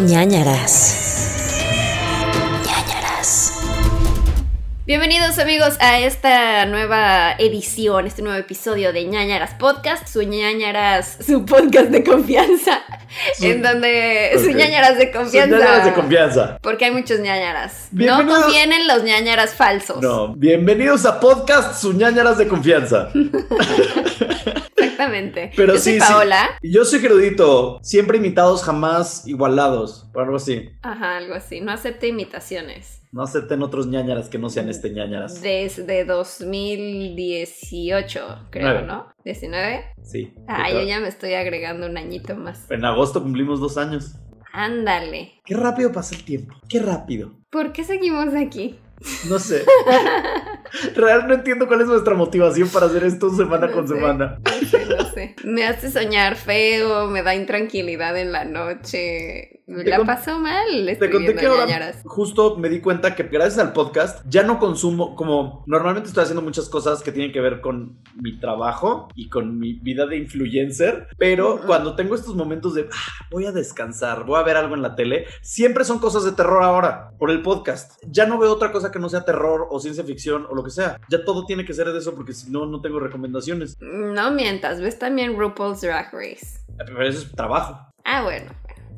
ñañaras. ñañaras. Bienvenidos amigos a esta nueva edición, este nuevo episodio de ñañaras podcast, su ñañaras, su podcast de confianza, Su- en donde su ñañaras de confianza. ñañaras de confianza. Porque hay muchos ñañaras. No Bienvenidos- confíen en los ñañaras falsos. No, bienvenidos a podcast Sus ñañaras de confianza. Exactamente. Pero Yo soy sí, sí. Paola. Yo soy Gerudito, siempre imitados, jamás igualados, o algo así. Ajá, algo así. No acepte imitaciones. No acepten otros ñañaras que no sean este ñañaras. Desde 2018, creo, Nueve. ¿no? ¿19? Sí. Ah, Yo yo ya me estoy agregando un añito más. En agosto cumplimos dos años. Ándale. Qué rápido pasa el tiempo. Qué rápido. ¿Por qué seguimos aquí? No sé. Real no entiendo cuál es nuestra motivación para hacer esto semana con sé. semana. No sé, no sé. Me hace soñar feo, me da intranquilidad en la noche. La paso mal Te conté que ahora justo me di cuenta que gracias al podcast ya no consumo como normalmente estoy haciendo muchas cosas que tienen que ver con mi trabajo y con mi vida de influencer, pero Ujú. cuando tengo estos momentos de "Ah, voy a descansar, voy a ver algo en la tele, siempre son cosas de terror ahora por el podcast. Ya no veo otra cosa que no sea terror o ciencia ficción o lo que sea. Ya todo tiene que ser de eso porque si no no tengo recomendaciones. No mientas, ves también RuPaul's Drag Race. Pero eso es trabajo. Ah, bueno.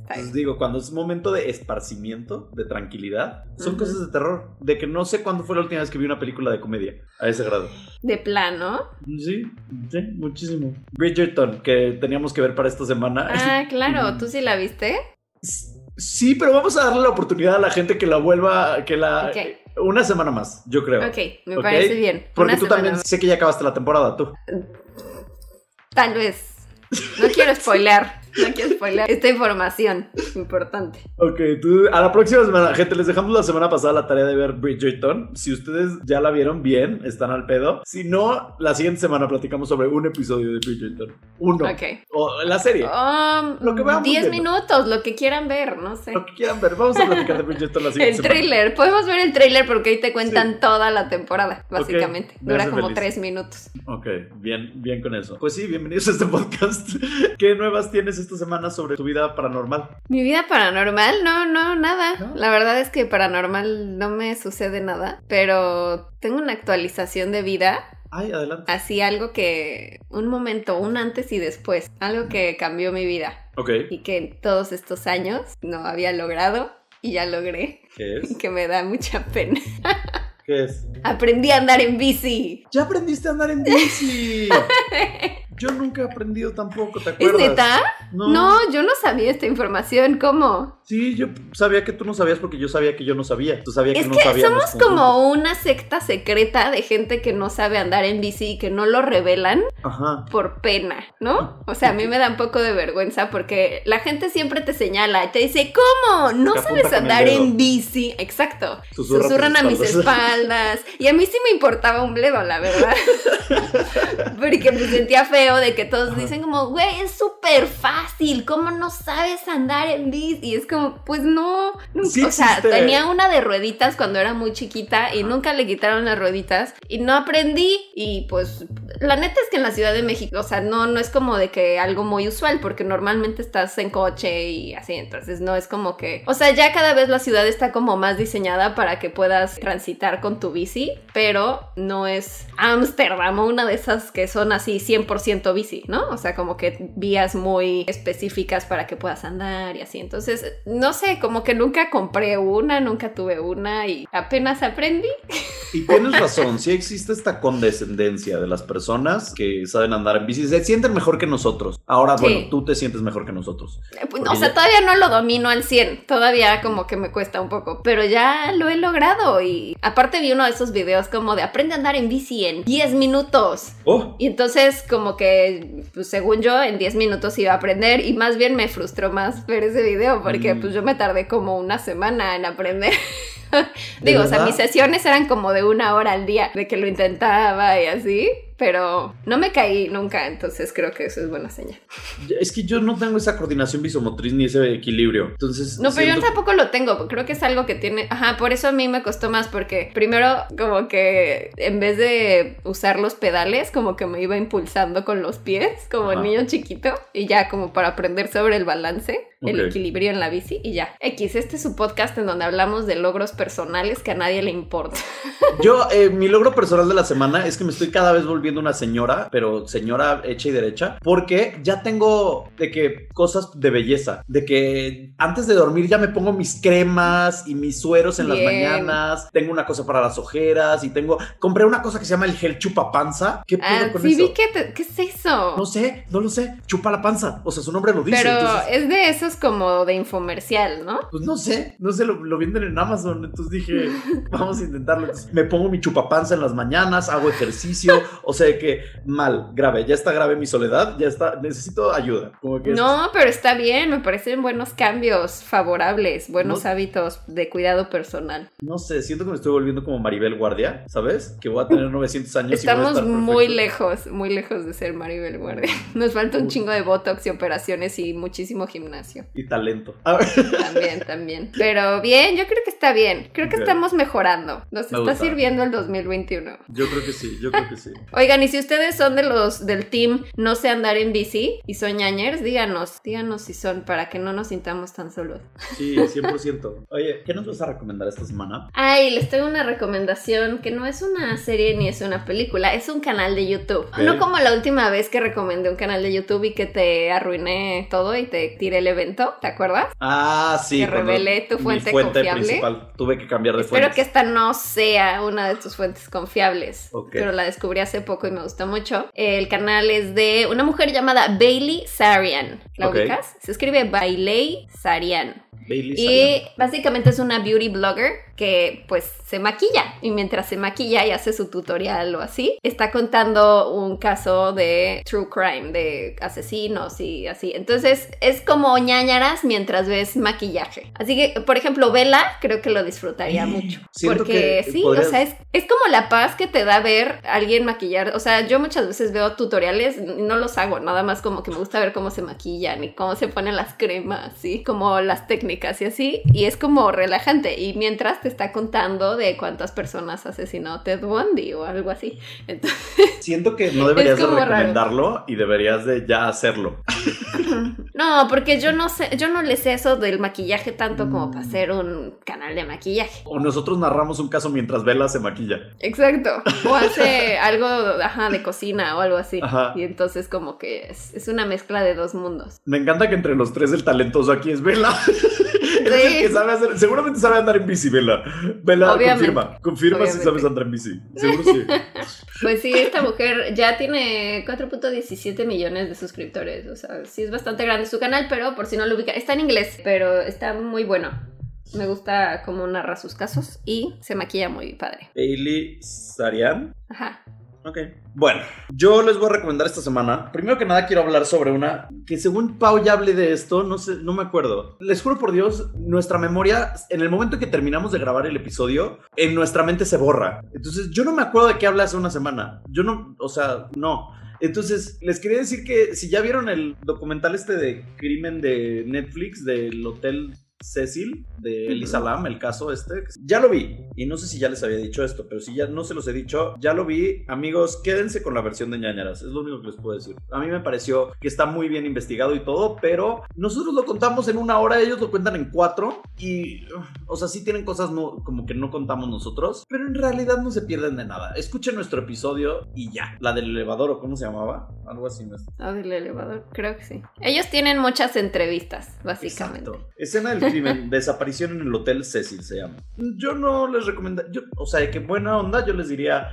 Entonces digo, cuando es momento de esparcimiento, de tranquilidad, son cosas de terror. De que no sé cuándo fue la última vez que vi una película de comedia. A ese grado. De plano. Sí, sí, muchísimo. Bridgerton, que teníamos que ver para esta semana. Ah, claro, ¿tú sí la viste? Sí, pero vamos a darle la oportunidad a la gente que la vuelva, que la... Ok. Una semana más, yo creo. Ok, me parece bien. Porque Una tú también más. sé que ya acabaste la temporada, tú. Tal vez. No quiero spoilear. No quiero spoilear esta información importante. Ok, tú, a la próxima semana, gente, les dejamos la semana pasada la tarea de ver Bridgerton. Si ustedes ya la vieron bien, están al pedo. Si no, la siguiente semana platicamos sobre un episodio de Bridgerton. Uno. Ok. O la serie. Um, Lo que veamos 10 viendo. minutos, lo que quieran ver, no sé. Lo que quieran ver. Vamos a platicar de Bridgerton la siguiente El semana. trailer, podemos ver el trailer porque ahí te cuentan toda la temporada, básicamente. me Dura como feliz. 3 minutos. Ok, bien, bien con eso. Pues sí, bienvenidos a este podcast. ¿Qué nuevas tienes esta semana sobre tu vida paranormal? Mi vida paranormal, no, no, nada. ¿No? La verdad es que paranormal no me sucede nada, pero tengo una actualización de vida, Ay, adelante. así algo que, un momento, un antes y después, algo que cambió mi vida Ok, y que en todos estos años no había logrado y ya logré, ¿qué es? que me da mucha pena. ¿Qué es? Aprendí a andar en bici. Ya aprendiste a andar en bici. Yo nunca he aprendido tampoco, ¿te ¿Es acuerdas? neta? No, yo no sabía esta información. ¿Cómo? Sí, yo sabía que tú no sabías porque yo sabía que yo no sabía. Tú sabías Es que no que sabíamos. somos como una secta secreta de gente que no sabe andar en bici y que no lo revelan Ajá. por pena, ¿no? O sea, a mí me da un poco de vergüenza porque la gente siempre te señala y te dice, ¿cómo? ¿No Te sabes andar en bici? Exacto. Susurra Susurran a mis espaldas. espaldas. Y a mí sí me importaba un bledo, la verdad. Porque me sentía feo de que todos dicen como, güey, es súper fácil, ¿cómo no sabes andar en bici? Y es como, pues no, nunca- Sí o sea, tenía una de rueditas cuando era muy chiquita y nunca le quitaron las rueditas y no aprendí y pues la neta es que en la Ciudad de México, o sea, no, no es como de que algo muy usual porque normalmente estás en coche y así, entonces no es como que, o sea, ya cada vez la ciudad está como más diseñada para que puedas transitar con tu bici, pero no es Ámsterdam o una de esas que son así 100% bici, ¿no? O sea, como que vías muy específicas para que puedas andar y así. Entonces, no sé, como que nunca compré una, nunca tuve una y apenas aprendí. Y tienes razón, sí existe esta condescendencia de las personas que saben andar en bici. Se sienten mejor que nosotros. Ahora, Sí. bueno, tú te sientes mejor que nosotros. Eh, pues, O sea, ya- todavía no lo domino al 100, todavía como que me cuesta un poco, pero ya lo he logrado y aparte vi uno de esos videos como de aprende a andar en bici en 10 minutos. Oh, Y entonces como que, pues según yo, en 10 minutos iba a aprender y más bien me frustró más ver ese video porque Mm. pues yo me tardé como una semana en aprender. Digo, o sea, mis sesiones eran como de una hora al día, de que lo intentaba y así, pero no me caí nunca, entonces creo que eso es buena señal. es que yo no tengo esa coordinación visomotriz ni ese equilibrio. Entonces, No, pero yo siento- tampoco lo tengo. Creo que es algo que tiene. Ajá, por eso a mí me costó más. Porque primero, como que en vez de usar los pedales, como que me iba impulsando con los pies, como Ajá. niño chiquito. Y ya, como para aprender sobre el balance. el Ok. equilibrio en la bici y ya. X, este es su podcast en donde hablamos de logros personales que a nadie le importa. Yo, eh, mi logro personal de la semana es que me estoy cada vez volviendo una señora, pero señora hecha y derecha, porque ya tengo de que cosas de belleza, de que antes de dormir ya me pongo mis cremas y mis sueros en las mañanas, tengo una cosa para las ojeras y tengo, compré una cosa que se llama el gel chupapanza. ¿Qué pedo Ah, con sí, eso? vi que... te- ¿Qué es eso? No sé, no lo sé, chupa la panza, o sea, su nombre lo dice. Pero entonces- es de esos como de infomercial, ¿no? Pues no sé, no sé, lo, lo venden en Amazon, entonces dije, vamos a intentarlo. Entonces, me pongo mi chupapanza en las mañanas, hago ejercicio, o sea que mal, grave, ya está grave mi soledad, ya está, necesito ayuda. Como que No, pero está bien, me parecen buenos cambios favorables, buenos No- hábitos de cuidado personal. no sé, siento que me estoy volviendo como Maribel Guardia, ¿sabes? Que voy a tener 900 años. y voy a Estamos estar muy lejos, muy lejos de ser Maribel Guardia. Nos falta un chingo de botox y operaciones y muchísimo gimnasio. Y talento. También, también. Pero bien, yo creo que está bien. Creo que estamos mejorando. Nos Me está gusta. sirviendo el 2021. yo creo que sí, yo creo que sí. Oigan, y si ustedes son de los del team No sé andar en bici y son ñañers, díganos, díganos si son para que no nos sintamos tan solos. Sí, 100%. Oye, ¿qué nos vas a recomendar esta semana? Ay, les tengo una recomendación que no es una serie ni es una película, es un canal de YouTube. No como la última vez que recomendé un canal de YouTube y que te arruiné todo y te tiré el evento, ¿te acuerdas? Ah, sí. Que revelé tu mi fuente fuente confiable. principal. Tuve que cambiar de Espero fuente. que esta no sea una de tus fuentes confiables, Ok. pero la descubrí hace poco y me gusta mucho. El canal es de una mujer llamada Bailey Sarian. ¿La ubicas? Se escribe Bailey Sarian. Bailey Y Sarian. básicamente es una beauty blogger que pues se maquilla y mientras se maquilla y hace su tutorial o así, está contando un caso de true crime, de asesinos y así. Entonces es como ñañaras mientras ves maquillaje. Así que, por ejemplo, Vela creo que lo disfrutaría mucho. Porque que sí, podrías- o sea, es, es como la paz que te da ver a alguien maquillar. O sea, yo muchas veces veo tutoriales y no los hago, nada más como que me gusta ver cómo se maquillan y cómo se ponen las cremas, ¿sí? Como las técnicas y así. Y es como relajante. Y mientras te está contando de cuántas personas asesinó Ted Bundy o algo así. Entonces, Siento que no deberías de raro. recomendarlo y deberías de ya hacerlo. no, porque yo no sé, yo no le sé eso del maquillaje tanto como Mm. para hacer un canal de maquillaje. O nosotros narramos un caso mientras Vela se maquilla. Exacto. O hace algo ajá, de cocina o algo así. Ajá. Y entonces como que es, es una mezcla de dos mundos. Me encanta que entre los tres el talentoso aquí es Vela. Es el Sí. que sabe hacer, seguramente sabe andar en bici, Vela. Vela, Obviamente. confirma. Confirma si sabes andar en bici. Seguro sí. Pues sí, esta mujer ya tiene 4.17 millones de suscriptores. O sea, sí es bastante grande su canal, pero por si no lo ubica, está en inglés, pero está muy bueno. Me gusta cómo narra sus casos y se maquilla muy padre. Bailey Sarian. Ajá. Ok. Bueno, yo les voy a recomendar esta semana. Primero que nada quiero hablar sobre una que según Pau ya hablé de esto, no sé, no me acuerdo. Les juro por Dios, nuestra memoria, en el momento que terminamos de grabar el episodio, en nuestra mente se borra. Entonces, yo no me acuerdo de qué hablé hace una semana. Yo no, o sea, no. Entonces, les quería decir que si ya vieron el documental este de crimen de Netflix del Hotel Cecil de Elisa Lam, el caso este. Ya lo vi. Y no sé si ya les había dicho esto, pero si ya no se los he dicho, ya lo vi. Amigos, quédense con la versión de ñañaras. Es lo único que les puedo decir. A mí me pareció que está muy bien investigado y todo, pero nosotros lo contamos en una hora, ellos lo cuentan en cuatro. Y, o sea, sí tienen cosas no- como que no contamos nosotros, pero en realidad no se pierden de nada. Escuchen nuestro episodio y ya. La del elevador, o cómo se llamaba. Algo así. ¿no? Ah, del elevador, creo que sí. Ellos tienen muchas entrevistas, básicamente. Exacto. Escena del desaparición en el Hotel Cecil se llama. Yo no les recomendaría, o sea, que buena onda, yo les diría,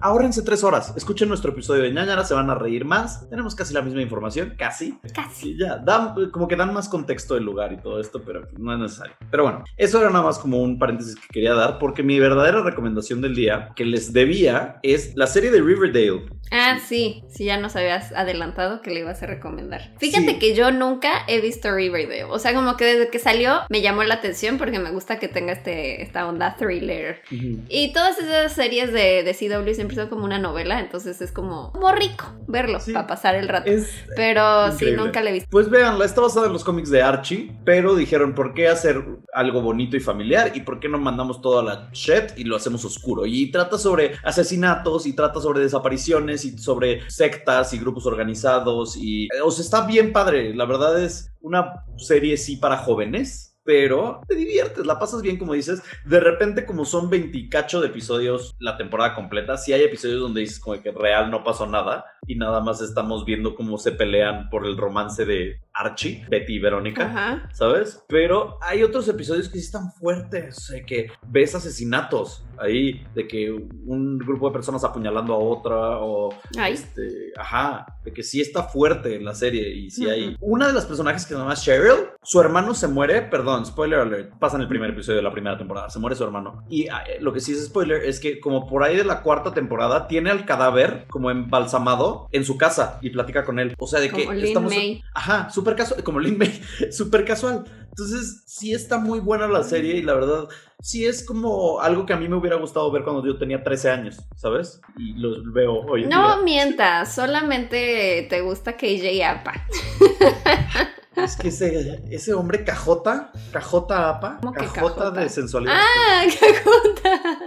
ahórrense tres horas, escuchen nuestro episodio de ñañara, se van a reír más, tenemos casi la misma información, casi. Casi. Y ya, dan, como que dan más contexto del lugar y todo esto, pero no es necesario. Pero bueno, eso era nada más como un paréntesis que quería dar, porque mi verdadera recomendación del día, que les debía, es la serie de Riverdale. Ah, sí, sí, ya nos habías adelantado que le ibas a recomendar. Fíjate Sí. que yo nunca he visto Riverdale. O sea, como que desde que salió me llamó la atención porque me gusta que tenga este, esta onda thriller. Y todas esas series de, de CW siempre son como una novela, entonces es como, como rico verlo Sí. para pasar el rato. Pero sí, increíble. nunca le he visto. Pues véanla, está basada en los cómics de Archie, pero dijeron, ¿por qué hacer algo bonito y familiar? ¿Y por qué no mandamos toda la shit y lo hacemos oscuro? Y trata sobre asesinatos, y trata sobre desapariciones, y sobre sectas y grupos organizados, y... O sea, está bien padre, la verdad es una serie sí para jóvenes. Pero te diviertes, la pasas bien, como dices. De repente, como son 20 cacho de episodios la temporada completa, sí hay episodios donde dices como que real no pasó nada y nada más estamos viendo cómo se pelean por el romance de Archie, Betty y Verónica. Ajá. ¿Sabes? Pero hay otros episodios que sí están fuertes, sea, que ves asesinatos ahí, de que un grupo de personas apuñalando a otra, o Ay. este, ajá, de que sí está fuerte la serie y sí hay. Ujú. Una de las personajes que se llama Cheryl, su hermano se muere, perdón, spoiler alert, pasa en el primer episodio de la primera temporada, se muere su hermano. Y ah, eh, lo que sí es spoiler es que como por ahí de la cuarta temporada tiene al cadáver como embalsamado en su casa y platica con él. O sea, de que Lin estamos... May. Ajá, súper casual, como Lin May, súper casual. Entonces, sí está muy buena la serie y la verdad, sí es como algo que a mí me hubiera gustado ver cuando yo tenía 13 años, ¿sabes? Y lo veo hoy en No día. mientas, solamente te gusta KJ Apa. Es que ese, ese hombre cajota, cajota apa, ¿Cómo que cajota, cajota? de sensualidad. ¡Ah, cajota!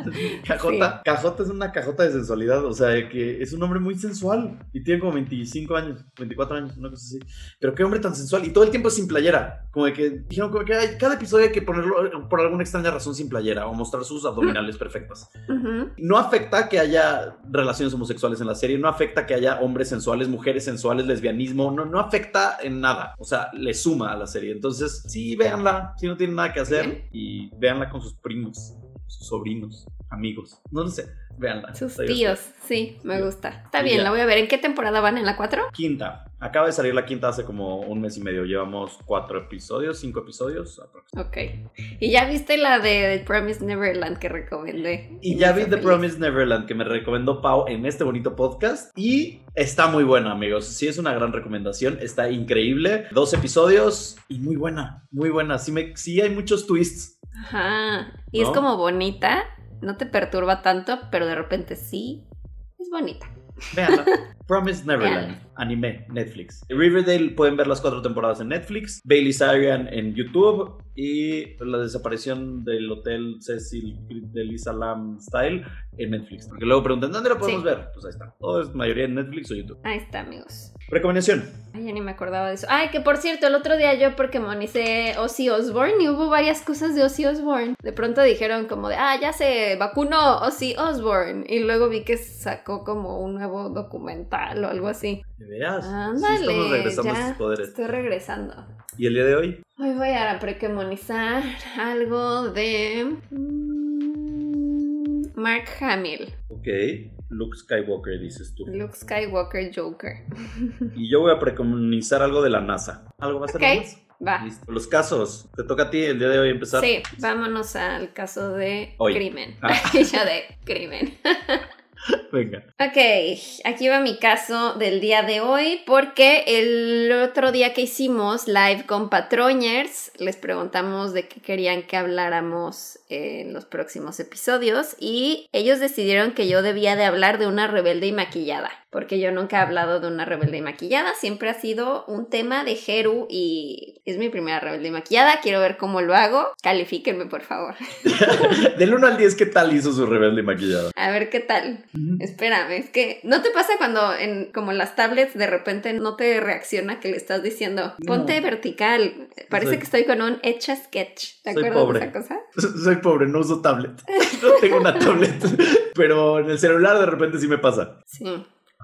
Cajota, cajota es una cajota de sensualidad, o sea, que es un hombre muy sensual y tiene como 25 años, 24 años, una cosa así. Pero qué hombre tan sensual y todo el tiempo sin playera. Como de que dijeron como que "Ay, cada episodio hay que ponerlo por alguna extraña razón sin playera o mostrar sus abdominales perfectas. No afecta que haya relaciones homosexuales en la serie, no afecta que haya hombres sensuales, mujeres sensuales, lesbianismo, no, no afecta en nada. O sea, le suma a la serie. Entonces, sí, véanla, si no tienen nada que hacer Bien. y véanla con sus primos, sus sobrinos, amigos. No lo sé, véanla. Sus tíos, sí, me gusta. Está bien, ya. la voy a ver. ¿En qué temporada van? ¿En la 4? Quinta. Acaba de salir la quinta hace como un mes y medio. Llevamos cuatro episodios, cinco episodios. aproximadamente. Ok. ¿Y ya viste la de The Promise Neverland que recomendé? Y ya vi The feliz. Promised Neverland que me recomendó Pau en este bonito podcast y está muy buena, amigos. Sí es una gran recomendación, está increíble. Dos episodios y muy buena, muy buena. Sí, me, sí hay muchos twists. Ajá. Y ¿No? es como bonita, no te perturba tanto, pero de repente sí. Es bonita. Véanla. Promised Neverland, anime, Netflix. Riverdale pueden ver las cuatro temporadas en Netflix. Bailey Sarian en YouTube. Y la desaparición del hotel Cecil de Lisa Lam Style en Netflix. Porque luego preguntan, ¿dónde lo podemos Sí. ver? Pues ahí está. Todo es mayoría en Netflix o YouTube. Ahí está, amigos. Recomendación. Ay, ya ni me acordaba de eso. Ay, que por cierto, el otro día yo Pokémonicé Ozzy Osbourne y hubo varias cosas de Ozzy Osbourne. De pronto dijeron como de, ah, ya se vacunó Ozzy Osbourne. Y luego vi que sacó como un nuevo documental o algo así. Sí, Ándale, estamos regresando a ya esos poderes. estoy regresando. ¿Y el día de hoy? Hoy voy a precomonizar algo de mm, Mark Hamill, Ok. Luke Skywalker, dices tú. Luke Skywalker Joker. Y yo voy a precomunizar algo de la NASA. ¿Algo va a ser NASA? Va. Listo. Los casos. Te toca a ti el día de hoy empezar. Sí, vámonos al caso de Hoy. crimen. Ah. ya de crimen. Venga. Ok, aquí va mi caso del día de hoy porque el otro día que hicimos live con Patroñers les preguntamos de qué querían que habláramos en los próximos episodios y ellos decidieron que yo debía de hablar de una rebelde y maquillada porque yo nunca he hablado de una rebelde y maquillada, siempre ha sido un tema de Jeru y es mi primera rebelde y maquillada, quiero ver cómo lo hago, califíquenme por favor, Del 1 al 10, ¿qué tal hizo su rebelde maquillada? a ver qué tal. Espérame, es que ¿no te pasa cuando en como en las tablets de repente no te reacciona que le estás diciendo No. ponte vertical? Parece Soy- que estoy con un Etch a Sketch. ¿Te Soy acuerdas pobre. de esa cosa? Soy pobre, no uso tablet. No tengo una tablet. Pero en el celular de repente sí me pasa. Sí,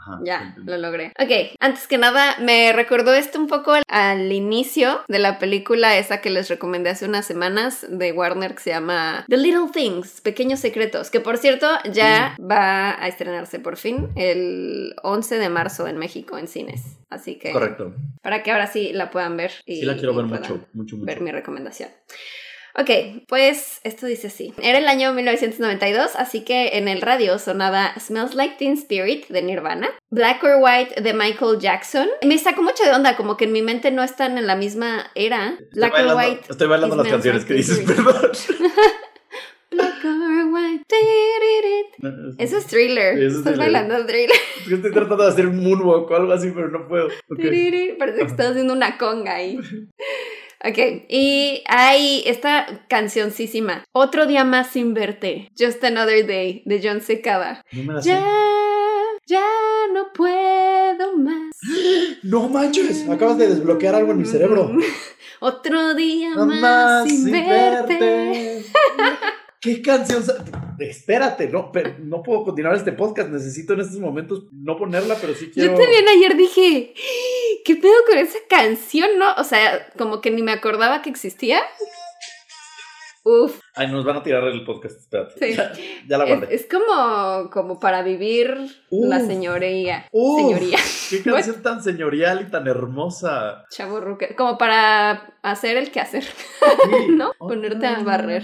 Ajá. ya, lo logré. Ok, antes que nada, me recordó esto un poco al, al inicio de la película esa que les recomendé hace unas semanas de Warner que se llama The Little Things, Pequeños Secretos, que por cierto ya va a estrenarse por fin el 11 de marzo en México en cines. Así que Correcto. para que ahora sí la puedan ver. Y, Sí la quiero ver puedan mucho, mucho, mucho. Ver mi recomendación. Ok, pues esto dice así. Era el año 1992, así que en el radio sonaba Smells Like Teen Spirit de Nirvana, Black or White de Michael Jackson. Me sacó mucho de onda, como que en mi mente no están en la misma era. Estoy Black or bailando, White. estoy bailando las canciones que dices, perdón. Black or White. Eso es thriller. Eso es Estás thriller. bailando thriller. Es que estoy tratando de hacer un moonwalk o algo así, pero no puedo. Parece que estás haciendo una conga ahí. Ok, y hay esta cancioncísima. Otro día más sin verte. Just Another Day de John Secada. No la sé. Ya, ya no puedo más. No manches, acabas de desbloquear algo en mi cerebro. Otro día No más, más sin, sin verte. verte. ¿Qué canción? Espérate, no, pero no puedo continuar este podcast. Necesito en estos momentos no ponerla, pero sí quiero. Yo también ayer dije, ¿qué pedo con esa canción? No, o sea, como que ni me acordaba que existía. Uf, Ay, nos van a tirar el podcast. Espérate. Sí. Ya, ya la guardé. es como, como para vivir Uf. la señoría. Uf, Señoría. Qué canción tan señorial y tan hermosa. Chaburruque. Como para hacer el quehacer, Sí. ¿no? Ponerte a barrer.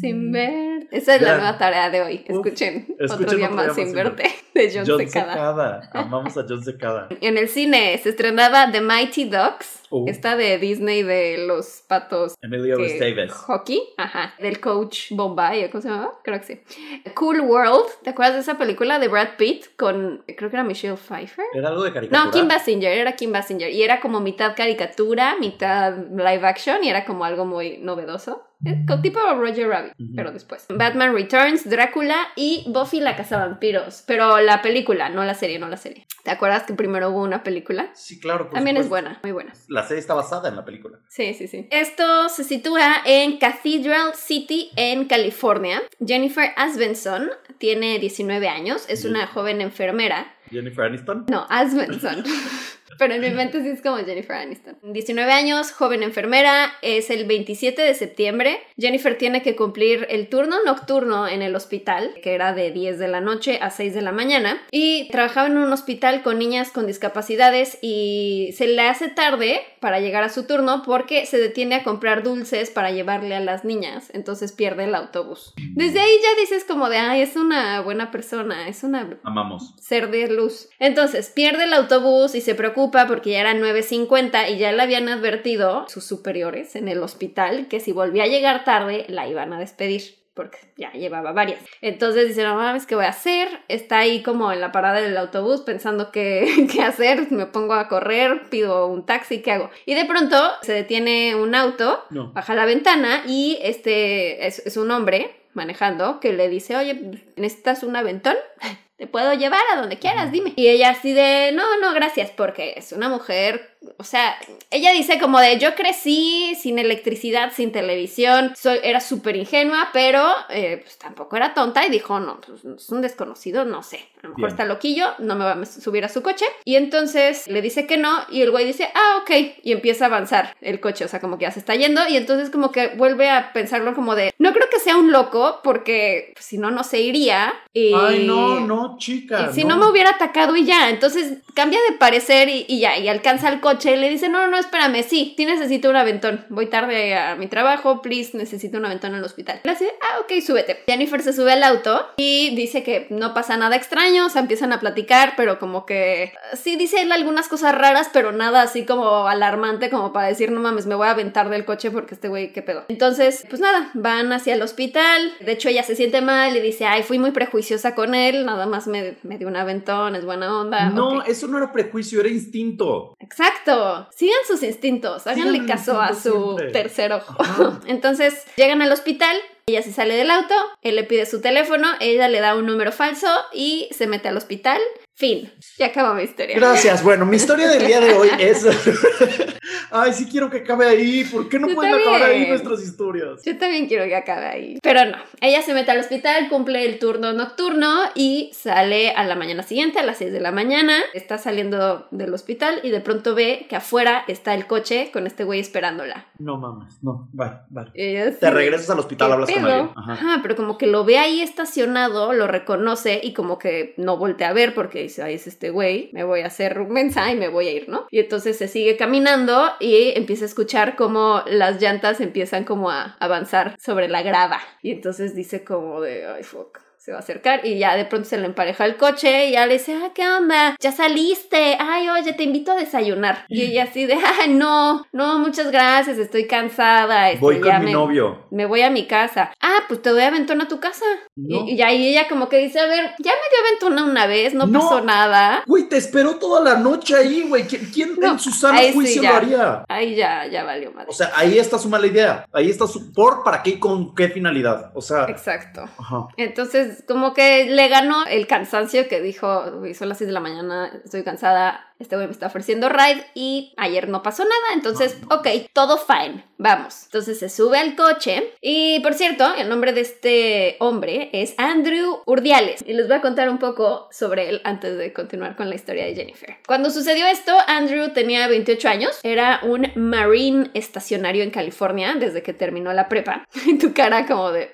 Sin ver. Esa es la nueva tarea de hoy. Uf. Escuchen, Escuchen otro día más sin verte de John, John Secada. Secada. Amamos a John Secada. En el cine se estrenaba The Mighty Ducks, Uh. esta de Disney de los patos Emilio Estevez. hockey, ajá, del coach Bombay, ¿cómo se llamaba? Creo que sí. Cool World, ¿te acuerdas de esa película de Brad Pitt con, creo que era Michelle Pfeiffer? ¿Era algo de caricatura? No, Kim Basinger, era Kim Basinger. Y era como mitad caricatura, mitad live action, y era como algo muy novedoso. Eh, con tipo Roger Rabbit, pero después. Batman Returns, Drácula y Buffy la Cazavampiros. Pero la película, no la serie, no la serie. ¿Te acuerdas que primero hubo una película? Sí, claro. También es buena, muy buena. La serie está basada en la película. Sí, sí, sí. Esto se sitúa en Cathedral City, en California. Jennifer Asbenson tiene 19 años, es una joven enfermera. Jennifer Aniston. No, Asbenson. Pero en mi mente sí es como Jennifer Aniston. 19 años, joven enfermera, es el 27 de septiembre. Jennifer tiene que cumplir el turno nocturno en el hospital, que era de 10 de la noche a 6 de la mañana. Y trabajaba en un hospital con niñas con discapacidades y se le hace tarde para llegar a su turno porque se detiene a comprar dulces para llevarle a las niñas. Entonces pierde el autobús. Desde ahí ya dices como de, ay, es una buena persona, es una Amamos. ser de luz. Entonces pierde el autobús y se preocupa porque ya eran 9.50 y ya le habían advertido sus superiores en el hospital que si volvía a llegar tarde la iban a despedir. Porque ya llevaba varias. Entonces dice, no mames, ¿qué voy a hacer? Está ahí como en la parada del autobús pensando qué, qué hacer. Me pongo a correr, pido un taxi, ¿qué hago? Y de pronto se detiene un auto No. baja la ventana y este es, es un hombre manejando que le dice, oye, ¿necesitas un aventón? Te puedo llevar a donde quieras, dime. Y ella así de, no, no, gracias, porque es una mujer, o sea, ella dice como de, yo crecí sin electricidad, sin televisión, soy, era súper ingenua, pero eh, pues tampoco era tonta y dijo, no, pues es un desconocido, no sé, a lo mejor Bien. está loquillo, no me va a subir a su coche. Y entonces le dice que no y el güey dice, ah, ok, y empieza a avanzar el coche, o sea, como que ya se está yendo y entonces como que vuelve a pensarlo como de, no creo que sea un loco porque pues, si no, no se iría. Y... Ay, no, no, chica. Y si no. me hubiera atacado y ya, entonces cambia de parecer y, y ya, y alcanza el coche y le dice, no, no, espérame, sí, sí necesito un aventón, voy tarde a mi trabajo, please, necesito un aventón en el hospital. Le dice, ah, ok, súbete. Jennifer se sube al auto y dice que no pasa nada extraño, o sea, empiezan a platicar, pero como que sí dice él algunas cosas raras, pero nada así como alarmante como para decir, no mames, me voy a aventar del coche porque este güey, qué pedo. Entonces, pues nada, van hacia el hospital, de hecho ella se siente mal y dice, ay, fui muy prejuiciosa con él, nada más me, me dio un aventón, es buena onda. No, eso no era prejuicio, era instinto. Exacto. Sigan sus instintos. Háganle Sigan caso a su siempre. tercer ojo. Ajá. Entonces llegan al hospital. Ella se sale del auto, él le pide su teléfono, ella le da un número falso y se mete al hospital. Fin. Ya acabó mi historia. Gracias. Bueno, mi historia del día de hoy es. Ay, sí quiero que acabe ahí. ¿Por qué no Yo pueden acabar ahí nuestras historias? Yo también quiero que acabe ahí. Pero no. Ella se mete al hospital, cumple el turno nocturno y sale a la mañana siguiente, a las 6 de la mañana. Está saliendo del hospital y de pronto ve que afuera está el coche con este güey esperándola. No mames, no. Vale, vale. Ella así Te regresas al hospital, ¿Qué hablas con pedo? alguien. Ajá. Ajá, pero como que lo ve ahí estacionado, lo reconoce y como que no voltea a ver porque es este güey, me voy a hacer mensa y me voy a ir, ¿no? Y entonces se sigue caminando y empieza a escuchar como las llantas empiezan como a avanzar sobre la grava. Y entonces dice como de, ay, fuck. Se va a acercar y ya de pronto se le empareja el coche y ya le dice, ah, ¿qué onda? Ya saliste, ay, oye, te invito a desayunar. Y ella así de, ay, no, no, muchas gracias, estoy cansada. este, Voy con mi me- novio. me voy a mi casa. Ah, pues te doy aventón a tu casa. No. Y, y ahí ella como que dice, a ver, ya me dio aventón una vez, no, No. pasó nada. Güey, te esperó toda la noche ahí, güey. ¿Quién, quién No, en su sano ahí sí juicio lo haría? Ahí ya, ya valió madre. O sea, ahí está su mala idea. Ahí está su por, para qué y con qué finalidad. O sea, Exacto. ajá. Entonces, como que le ganó el cansancio que dijo, "Uy, son las 6 de la mañana, estoy cansada, este güey me está ofreciendo ride y ayer no pasó nada, entonces, ok, todo fine, vamos. Entonces se sube al coche y, por cierto, el nombre de este hombre es Andrew Urdiales y les voy a contar un poco sobre él antes de continuar con la historia de Jennifer. Cuando sucedió esto, Andrew tenía 28 años, era un marine estacionario en California desde que terminó la prepa. Y tu cara como de...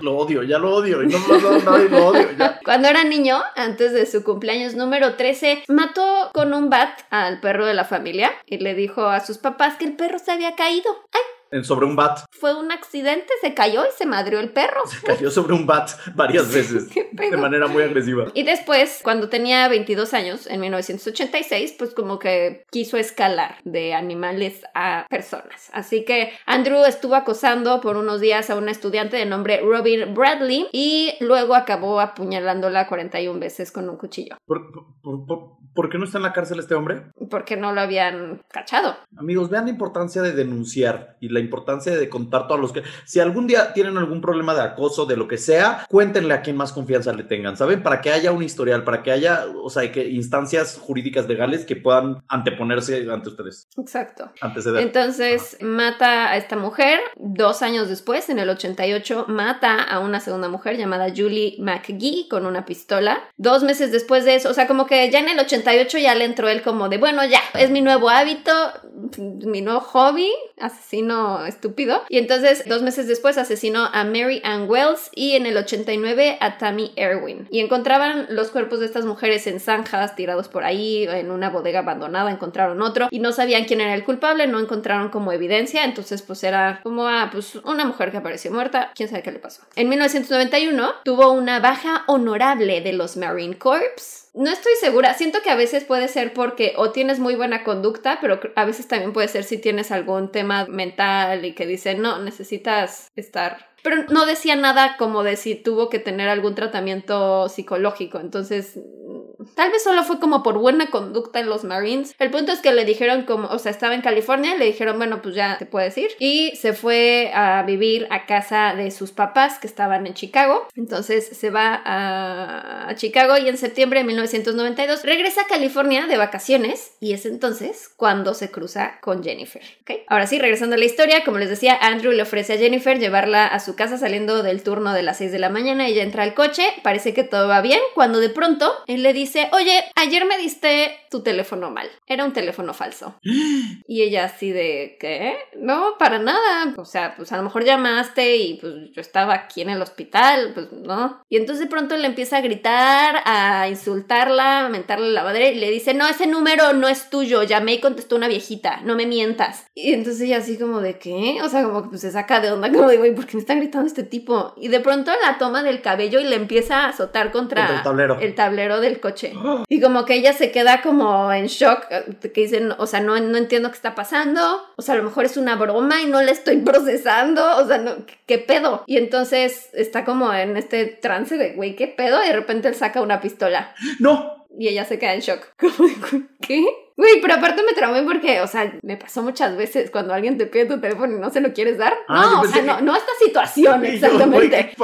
Lo odio, ya lo odio. Y no, no, no, nadie lo odio. Ya. Cuando era niño, antes de su cumpleaños número 13, mató con un bat al perro de la familia y le dijo a sus papás que el perro se había caído. ¡Ay! En- Sobre un bat. Fue un accidente, se cayó y se madrió el perro. Cayó sobre un bat varias veces. De manera muy agresiva. Y después, cuando tenía 22 años, en 1986, pues como que quiso escalar de animales a personas. Así que Andrew estuvo acosando por unos días a una estudiante de nombre Robin Bradley y luego acabó apuñalándola 41 veces con un cuchillo, ¿Por, por- por- por qué no está en la cárcel este hombre? porque no lo habían cachado. Amigos, vean la importancia de denunciar y la importancia de contar todos los que... Si algún día tienen algún problema de acoso, de lo que sea, cuéntenle a quien más confianza le tengan, ¿saben? Para que haya un historial, para que haya, o sea, que instancias jurídicas legales que puedan anteponerse ante ustedes, Exacto. anteceder. Entonces mata a esta mujer. Dos años después, en el 88, mata a una segunda mujer llamada Julie McGee con una pistola. Dos meses después de eso, o sea, como que ya en el 88 ya le entró él como de, bueno, ya, es mi nuevo hábito, mi nuevo hobby, asesino estúpido. Y entonces, dos meses después, asesinó a Mary Ann Wells y en el 89 a Tammy Erwin. Y encontraban los cuerpos de estas mujeres en zanjas, tirados por ahí, en una bodega abandonada, encontraron otro y no sabían quién era el culpable, no encontraron como evidencia, entonces pues era como, ah, pues una mujer que apareció muerta, quién sabe qué le pasó. En 1991 tuvo una baja honorable de los Marine Corps. No estoy segura, siento que a veces puede ser porque o tienes muy buena conducta, pero a veces también puede ser si tienes algún tema mental y que dicen, no, necesitas estar pero no decía nada como de si tuvo que tener algún tratamiento psicológico. Entonces, tal vez solo fue como por buena conducta en los Marines. El punto es que le dijeron como, o sea, estaba en California, le dijeron, bueno, pues ya te puedes ir. Y se fue a vivir a casa de sus papás que estaban en Chicago. Entonces se va a, Chicago y en septiembre de 1992 regresa a California de vacaciones y es entonces cuando se cruza con Jennifer. ¿ok? Ahora sí, regresando a la historia, como les decía, Andrew le ofrece a Jennifer llevarla a su casa saliendo del turno de las 6 de la mañana. Ella entra al coche, parece que todo va bien, cuando de pronto él le dice, oye, ayer me diste tu teléfono mal. Era un teléfono falso. Y ella así de, ¿qué? No, para nada. O sea, pues a lo mejor llamaste y pues yo estaba aquí en el hospital, pues no. Y entonces de pronto le empieza a gritar, a insultarla, a mentarle la madre y le dice, no, ese número no es tuyo. Llamé y contestó una viejita, no me mientas. Y entonces ella así como de, ¿qué? O sea, como que pues, se saca de onda, como de, güey, ¿por qué me está gritando este tipo? Y de pronto la toma del cabello y le empieza a azotar contra, Contra el tablero. el tablero del coche. Y como que ella se queda como en shock, que dicen, o sea, no, no entiendo qué está pasando, o sea, a lo mejor es una broma y no la estoy procesando, o sea, no, ¿qué, qué pedo? Y entonces está como en este trance de, güey, ¿qué pedo? Y de repente él saca una pistola No, y ella se queda en shock. Como ¿qué? Güey, pero aparte me traumé porque, o sea, me pasó muchas veces cuando alguien te pide tu teléfono y no se lo quieres dar. Ah, no, o sea, que- no, no esta situación, exactamente.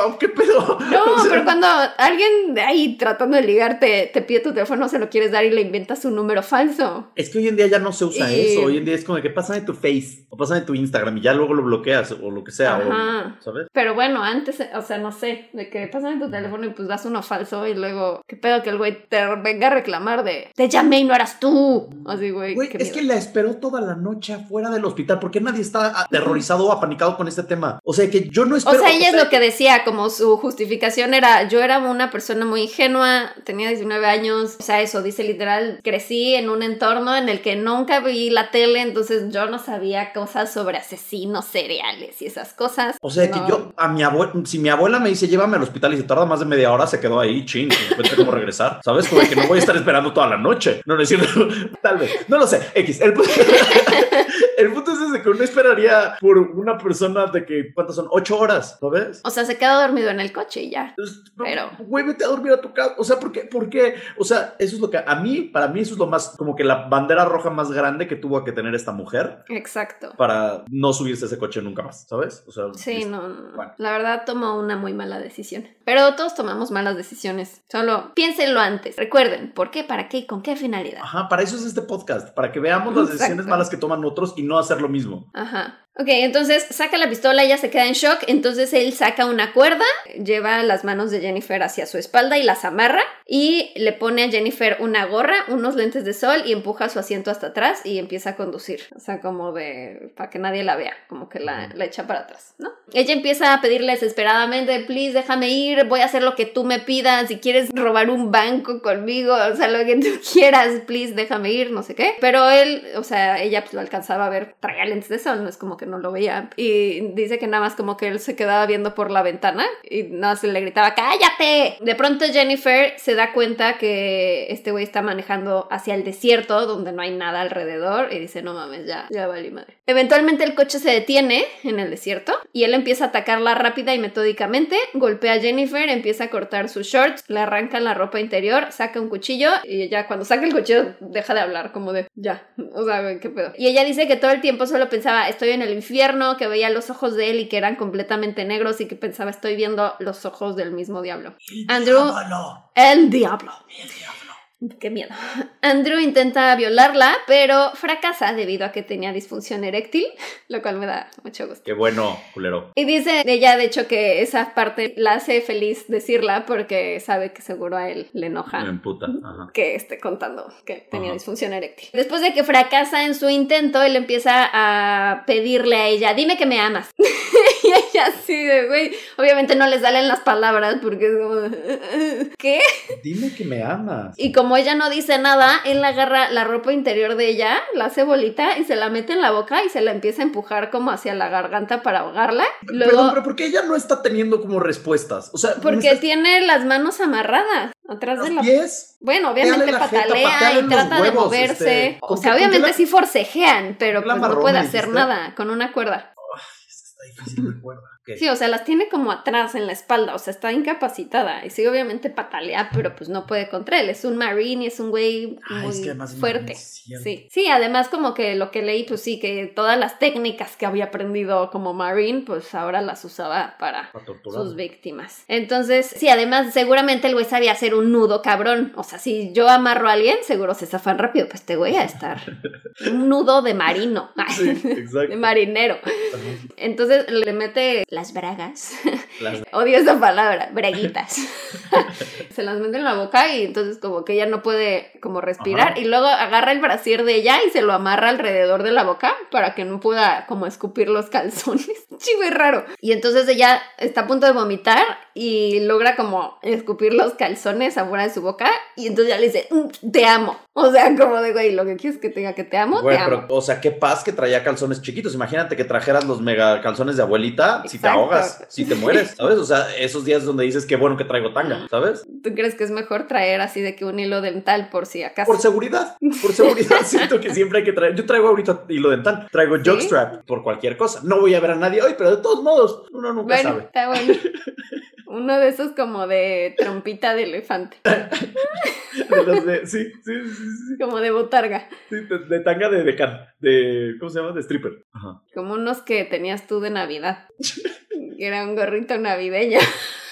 No, O sea, pero cuando alguien de ahí tratando de ligarte te pide tu teléfono, no se lo quieres dar y le inventas un número falso. Es que hoy en día ya no se usa Y- eso. Hoy en día es como de que pásame tu face o pásame tu Instagram y ya luego lo bloqueas o lo que sea. o- Ajá. ¿Sabes? Pero bueno, antes, o sea, no sé, de que pásame tu teléfono y pues das uno falso y luego, ¿qué pedo que el güey te venga a reclamar de, te llamé y no eras tú? Así, güey. Güey, es que la esperó toda la noche afuera del hospital. ¿Por qué nadie está aterrorizado o apanicado con este tema? O sea, que yo no O espero. sea, ella es lo que decía, como su justificación era, yo era una persona muy ingenua, tenía 19 años, o sea, eso dice literal, crecí en un entorno en el que nunca vi la tele, entonces yo no sabía cosas sobre asesinos seriales y esas cosas. O sea, que yo, a mi abuela, si mi abuela me dice llévame al hospital y se tarda más de media hora, se quedó ahí, ching, cómo regresar. ¿Sabes? Como que no voy a estar esperando toda la noche. No, no es cierto. Tal vez. No lo sé. X. El, pu- el punto es ese que uno esperaría por una persona de que, ¿cuántas son? Ocho horas, ¿sabes? O sea, se quedó dormido en el coche y ya. Pues, Pero- Güey, vete a dormir a tu casa. O sea, ¿por qué? ¿por qué? O sea, eso es lo que a mí, para mí, eso es lo más, como que la bandera roja más grande que tuvo que tener esta mujer Exacto. para no subirse a ese coche nunca más, ¿sabes? O sea, Sí, no, no, no. Bueno. La verdad tomó una muy mala decisión. Pero todos tomamos malas decisiones. Solo piénsenlo antes. Recuerden, ¿por qué, para qué y con qué finalidad? Ajá, para eso es este podcast, para que veamos las decisiones malas que toman otros y no hacer lo mismo. Ajá. Ok, entonces saca la pistola, ella se queda en shock, entonces él saca una cuerda, lleva las manos de Jennifer hacia su espalda y las amarra y le pone a Jennifer una gorra, unos lentes de sol y empuja su asiento hasta atrás y empieza a conducir, o sea, como de, para que nadie la vea, como que la, la echa para atrás, ¿no? Ella empieza a pedirle desesperadamente, please déjame ir, voy a hacer lo que tú me pidas, si quieres robar un banco conmigo, o sea, lo que tú quieras, please déjame ir, no sé qué, pero él, o sea, ella pues lo alcanzaba a ver, traía lentes de sol, no es como que no lo veía. Y dice que nada más como que él se quedaba viendo por la ventana y nada más le gritaba, ¡cállate! De pronto Jennifer se da cuenta que este güey está manejando hacia el desierto donde no hay nada alrededor y dice, no mames, ya, ya valí madre. Eventualmente el coche se detiene en el desierto y él empieza a atacarla rápida y metódicamente, golpea a Jennifer, empieza a cortar sus shorts, le arranca la ropa interior, saca un cuchillo y ya cuando saca el cuchillo deja de hablar como de, ya, o sea, qué pedo. Y ella dice que todo el tiempo solo pensaba, estoy en el infierno, que veía los ojos de él y que eran completamente negros y que pensaba, estoy viendo los ojos del mismo diablo. Andrew, el diablo. Qué miedo. Andrew intenta violarla, pero fracasa debido a que tenía disfunción eréctil, lo cual me da mucho gusto. Qué bueno, culero. Y dice ella, de hecho, que esa parte la hace feliz decirla porque sabe que seguro a él le enoja Me emputa. Ajá. que esté contando que tenía Ajá. disfunción eréctil. Después de que fracasa en su intento, él empieza a pedirle a ella, dime que me amas. y ella así de, güey, obviamente no le salen las palabras porque es como, ¿qué? Dime que me amas. Y como ella no dice nada, él agarra la ropa interior de ella, la hace bolita y se la mete en la boca y se la empieza a empujar como hacia la garganta para ahogarla. Luego, Perdón, pero ¿por qué ella no está teniendo como respuestas? O sea, porque ¿me estás- tiene las manos amarradas atrás de los la pies. Bueno, obviamente la patalea y trata de moverse. este, o ¿con sea, obviamente la- sí forcejean, pero pues no puede hacer nada con una cuerda. Difícil de Sí, o sea, las tiene como atrás en la espalda, o sea, está incapacitada. Y sí, obviamente patalea, pero pues no puede contra él. Es un marine y es un güey muy es que fuerte. Sí, sí, además como que lo que leí, pues sí, que todas las técnicas que había aprendido como marine, pues ahora las usaba para sus víctimas. Entonces, sí, además seguramente el güey sabía hacer un nudo cabrón. O sea, si yo amarro a alguien, seguro se zafan rápido. Pues te voy a estar. Un nudo de marino. Sí, exacto. de marinero. Entonces le mete las bragas. Las- Odio esa palabra, braguitas. se las mete en la boca y entonces como que ella no puede como respirar Ajá. y luego agarra el brasier de ella y se lo amarra alrededor de la boca para que no pueda como escupir los calzones. Chivo y raro. Y entonces ella está a punto de vomitar y logra como escupir los calzones afuera de su boca y entonces ya le dice, "Mm, te amo. O sea, como de, güey, lo que quieres que te diga que te amo, te amo. pero, o sea, qué paz que traía calzones chiquitos. Imagínate que trajeras los mega calzones de abuelita, si te ahogas, si te mueres, ¿sabes? O sea, esos días donde dices qué bueno que traigo tanga, ¿sabes? ¿Tú crees que es mejor traer así de que un hilo dental por si acaso? Por seguridad, por seguridad siento que siempre hay que traer. Yo traigo ahorita hilo dental, traigo jockstrap por cualquier cosa. No voy a ver a nadie hoy, pero de todos modos, uno nunca Bueno, sabe. está bueno. Uno de esos como de trompita de elefante, De los de- sí, sí, sí, sí, como de botarga, sí, de, de tanga de decán, de, ¿cómo se llama? De stripper. Ajá. como unos que tenías tú de Navidad. Era un gorrito navideño.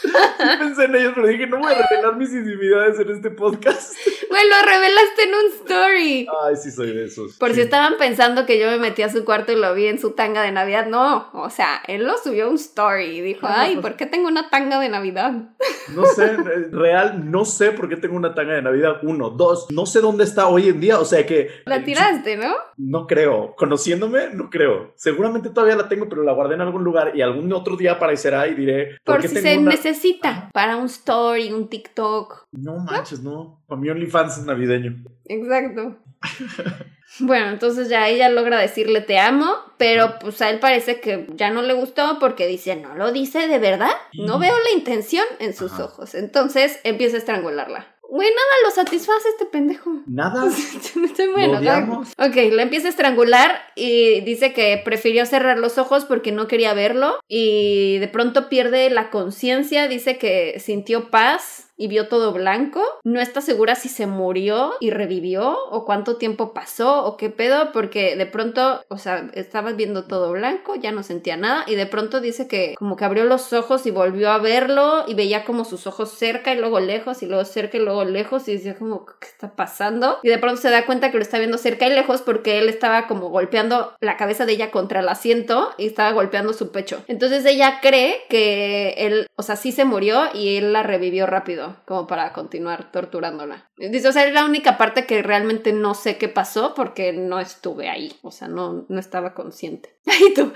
Pensé en ellos, pero dije, no voy a revelar mis intimidades en este podcast. Güey, lo revelaste en un story. Ay, sí soy de esos. Por Sí. si estaban pensando que yo me metí a su cuarto y lo vi en su tanga de Navidad, no. O sea, él lo subió a un story y dijo, ay, ¿por qué tengo una tanga de Navidad? No sé, eh, real, no sé por qué tengo una tanga de Navidad. Uno, dos, no sé dónde está hoy en día. O sea que. La tiraste, ¿no? No creo. Conociéndome, no creo. Seguramente todavía la tengo, pero la guardé en algún lugar y algún otro día aparecerá y diré. Por qué si se una- necesita para un story, un TikTok. No manches, no. Para mi OnlyFans es navideño. Exacto. Bueno, entonces ya ella logra decirle te amo, pero pues a él parece que ya no le gustó porque dice, no lo dice de verdad, no Mm. veo la intención en sus Ajá. ojos. Entonces empieza a estrangularla. Güey, nada lo satisface este pendejo. Nada. Estoy muy Lo odiamos. Ok, la empieza a estrangular y dice que prefirió cerrar los ojos porque no quería verlo y de pronto pierde la conciencia, dice que sintió paz y vio todo blanco. No está segura si se murió y revivió o cuánto tiempo pasó o qué pedo porque de pronto, o sea, estaba viendo todo blanco, ya no sentía nada y de pronto dice que como que abrió los ojos y volvió a verlo y veía como sus ojos cerca y luego lejos y luego cerca y luego lejos y decía como, ¿qué está pasando? Y de pronto se da cuenta que lo está viendo cerca y lejos porque él estaba como golpeando la cabeza de ella contra el asiento y estaba golpeando su pecho. Entonces ella cree que él, o sea, sí se murió y él la revivió rápido como para continuar torturándola. Dice, o sea, es la única parte que realmente no sé qué pasó porque no estuve ahí, o sea, no, no estaba consciente. Ay, tú.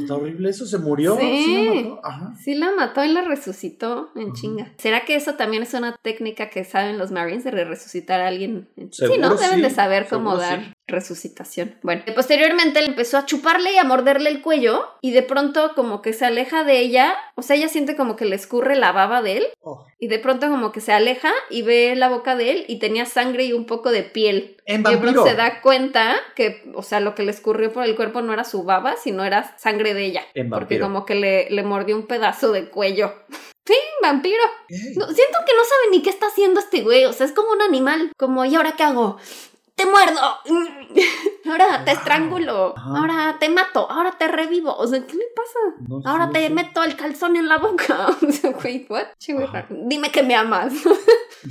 Está horrible eso, se murió. Sí. la mató? Ajá. Sí la mató y la resucitó en chinga. ¿Será que eso también es una técnica que saben los Marines de resucitar a alguien? en- sí, ¿no? Deben sí, de saber cómo seguro dar sí. resucitación. Bueno, posteriormente él empezó a chuparle y a morderle el cuello y de pronto como que se aleja de ella, o sea, ella siente como que le escurre la baba de él Oh. Y de pronto como que se aleja y ve la boca de él y tenía sangre y un poco de piel. En Y vampiro. se da cuenta que, o sea, lo que le escurrió por el cuerpo no era su baba, sino era sangre de ella. En porque vampiro. como que le, le mordió un pedazo de cuello. Sí, vampiro. No, siento que no sabe ni qué está haciendo este güey. O sea, es como un animal. Como, ¿y ahora qué hago? ¡Te muerdo! Ahora te estrangulo. Ajá. Ahora te mato. Ahora te revivo. O sea, ¿qué le pasa? No, Ahora te meto el calzón en la boca. O sea, güey, what? Dime que me amas.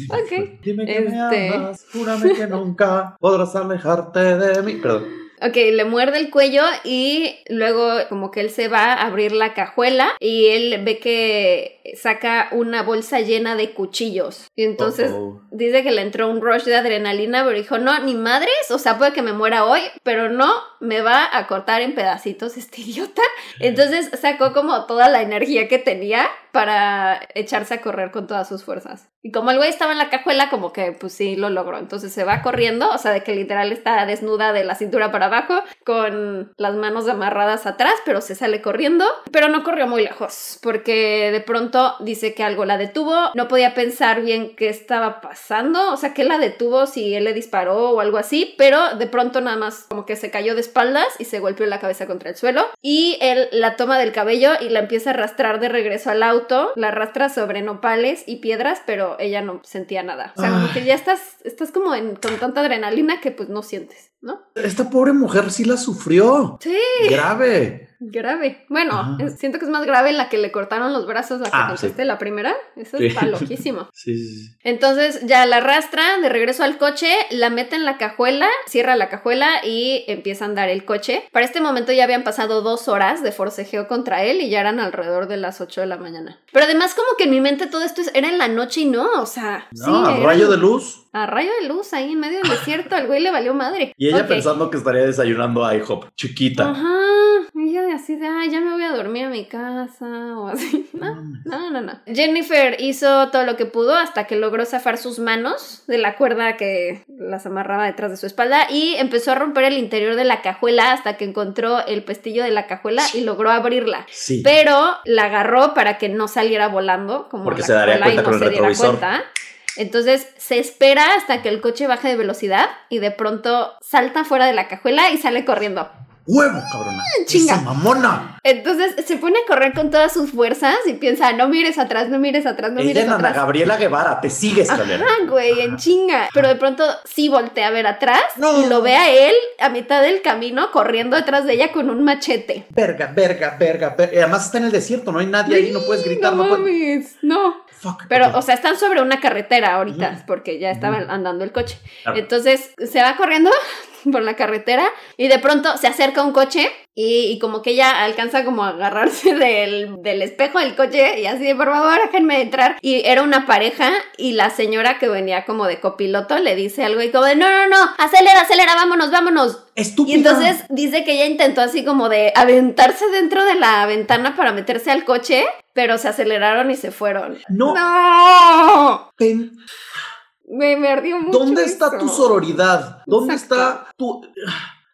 Ok. Dime que Este- me amas, júrame que nunca podrás alejarte de mí. Perdón. Ok, le muerde el cuello y luego como que él se va a abrir la cajuela y él ve que saca una bolsa llena de cuchillos. Y entonces Uh-oh. dice que le entró un rush de adrenalina, pero dijo, no, ni madres, o sea, puede que me muera hoy, pero no, me va a cortar en pedacitos este idiota. Entonces sacó como toda la energía que tenía para echarse a correr con todas sus fuerzas. Y como el güey estaba en la cajuela, como que pues sí lo logró. Entonces se va corriendo, o sea, de que literal está desnuda de la cintura para abajo, con las manos amarradas atrás, pero se sale corriendo. Pero no corrió muy lejos, porque de pronto dice que algo la detuvo. No podía pensar bien qué estaba pasando, o sea, que la detuvo si él le disparó o algo así, pero de pronto nada más como que se cayó de espaldas y se golpeó la cabeza contra el suelo. Y él la toma del cabello y la empieza a arrastrar de regreso al auto, la arrastra sobre nopales y piedras, pero ella no sentía nada. O sea, como que ya estás, estás como en, con tanta adrenalina que pues no sientes, ¿no? Esta pobre mujer sí la sufrió. Sí. Grave. Grave. Bueno, es- siento que es más grave la que le cortaron los brazos a que Ah, la primera. Eso Sí. está loquísimo. Sí, sí, sí. Entonces ya la arrastra de regreso al coche, la mete en la cajuela, cierra la cajuela y empieza a andar el coche. Para este momento ya habían pasado dos horas de forcejeo contra él y ya eran alrededor de las 8 de la mañana. Pero además como que en mi mente todo esto es- era en la noche y no, o sea, No, sí, a era- rayo de luz. a rayo de luz ahí en medio del desierto, al güey le valió madre. Y ella pensando que estaría desayunando a IHOP. Chiquita. Ajá, ella de así de, ay, ya me voy a dormir a mi casa o así. No, no, no, no. Jennifer hizo todo lo que pudo hasta que logró zafar sus manos de la cuerda que las amarraba detrás de su espalda y empezó a romper el interior de la cajuela hasta que encontró el pestillo de la cajuela y logró abrirla. Sí. Pero la agarró para que no saliera volando como Porque la se daría cajuela y cuenta no con el se diera cuenta. Entonces se espera hasta que el coche baje de velocidad y de pronto salta fuera de la cajuela y sale corriendo. ¡Huevo, cabrona! Chinga. ¡Esa mamona! Entonces se pone a correr con todas sus fuerzas y piensa, no mires atrás, no mires atrás, no Ella mires es Ana atrás. Gabriela Guevara, te sigue, escalera. Ajá, güey, en chinga. Pero de pronto sí voltea a ver atrás No. y lo ve a él a mitad del camino corriendo detrás de ella con un machete. Verga, verga, verga, verga. Además está en el desierto, no hay nadie ahí, no puedes gritar, no no, puedes. no. Fuck. Pero, o sea, están sobre una carretera ahorita, porque ya estaba Ujú. andando el coche. Claro. Entonces se va corriendo por la carretera y de pronto se acerca un coche y, y como que ella alcanza como a agarrarse del, del espejo del coche y así de por favor déjenme entrar. Y era una pareja y la señora que venía como de copiloto le dice algo y como de no, no, no, acelera, acelera, vámonos, vámonos. Estúpida. Y entonces dice que ella intentó así como de aventarse dentro de la ventana para meterse al coche, pero se aceleraron y se fueron. No. ¡No! Pen- Me, me ardió mucho. ¿Dónde está eso. tu sororidad? ¿Dónde Exacto. está tu.?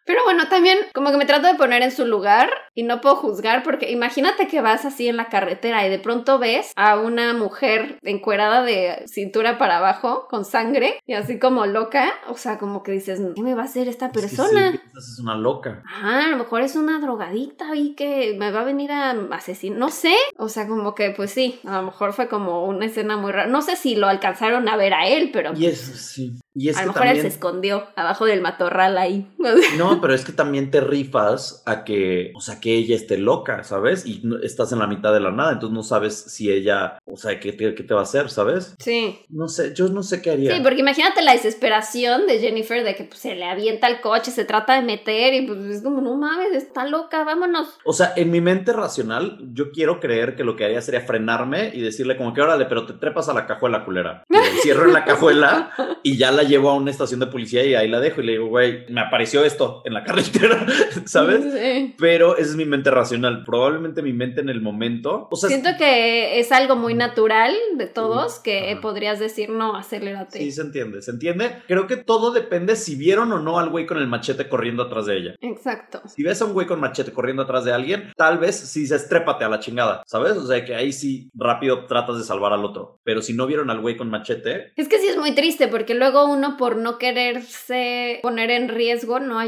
Pero bueno, también como que me trato de poner en su lugar y no puedo juzgar porque imagínate que vas así en la carretera y de pronto ves a una mujer encuerada de cintura para abajo con sangre y así como loca, o sea, como que dices, ¿qué me va a hacer esta Es que persona? sí, piensas, es una loca. Ah, a lo mejor es una drogadita y que me va a venir a asesinar, no sé. O sea, como que pues sí, a lo mejor fue como una escena muy rara. No sé si lo alcanzaron a ver a él, pero Y es, sí. Y es a lo mejor él se escondió abajo del matorral ahí. No, pero es que también te rifas a que, o sea, que ella esté loca, ¿sabes? Y no- estás en la mitad de la nada, entonces no sabes si ella, o sea, qué te, qué te va a hacer, ¿sabes? Sí. No sé, yo no sé qué haría. Sí, porque imagínate la desesperación de Jennifer de que pues, se le avienta el coche, se trata de meter y pues es como, no mames, está loca, vámonos. O sea, en mi mente racional, yo quiero creer que lo que haría sería frenarme y decirle como que órale, pero te trepas a la cajuela culera. Y la encierro en la cajuela y ya la llevo a una estación de policía y ahí la dejo y le digo, güey, me apareció esto en la carretera, ¿sabes? Sí. Pero esa es mi mente racional. Probablemente mi mente en el momento. O sea, Siento que es algo muy natural de todos que Ajá. podrías decir, no, acelérate. sí se entiende, se entiende. Creo que todo depende si vieron o no al güey con el machete corriendo atrás de ella. Exacto. Si ves a un güey con machete corriendo atrás de alguien, tal vez sí se estrépate a la chingada, ¿sabes? O sea que ahí sí rápido tratas de salvar al otro. Pero si no vieron al güey con machete, Es que sí es muy triste porque luego uno por no quererse poner en riesgo no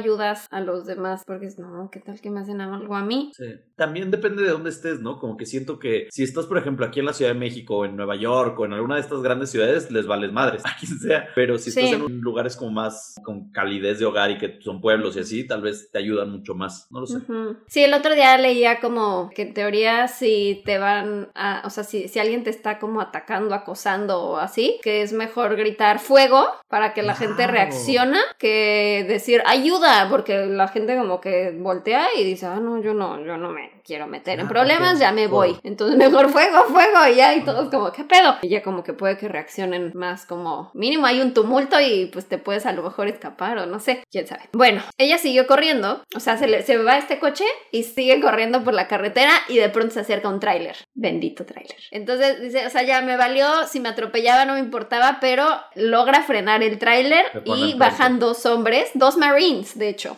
a los demás porque no, ¿qué tal que me hacen algo a mí? También depende de dónde estés, ¿no? Como que siento que si estás, por ejemplo, aquí en la Ciudad de México, o en Nueva York, o en alguna de estas grandes ciudades, les vales madres, a quien sea. Pero si Sí. estás en lugares como más con calidez de hogar y que son pueblos y así, tal vez te ayudan mucho más. No lo sé. Ujú. Sí, el otro día leía como que en teoría si te van a, o sea, si, si alguien te está como atacando, acosando o así, que es mejor gritar fuego para que la gente Claro. reacciona que decir ayuda, porque la gente como que voltea y dice, ah, no, yo no, yo no me different. Quiero meter en Ah, problemas, ya me voy. Entonces mejor fuego, fuego, y ya, y todos como, ¿qué pedo? Y ya como que puede que reaccionen más como, mínimo hay un tumulto y pues te puedes a lo mejor escapar o no sé, quién sabe. Bueno, ella siguió corriendo, o sea, se, le, se va este coche y sigue corriendo por la carretera y de pronto se acerca un tráiler. Bendito tráiler. Entonces dice, o sea, ya me valió, si me atropellaba no me importaba, pero logra frenar el tráiler y bajan dos hombres, dos marines, de hecho.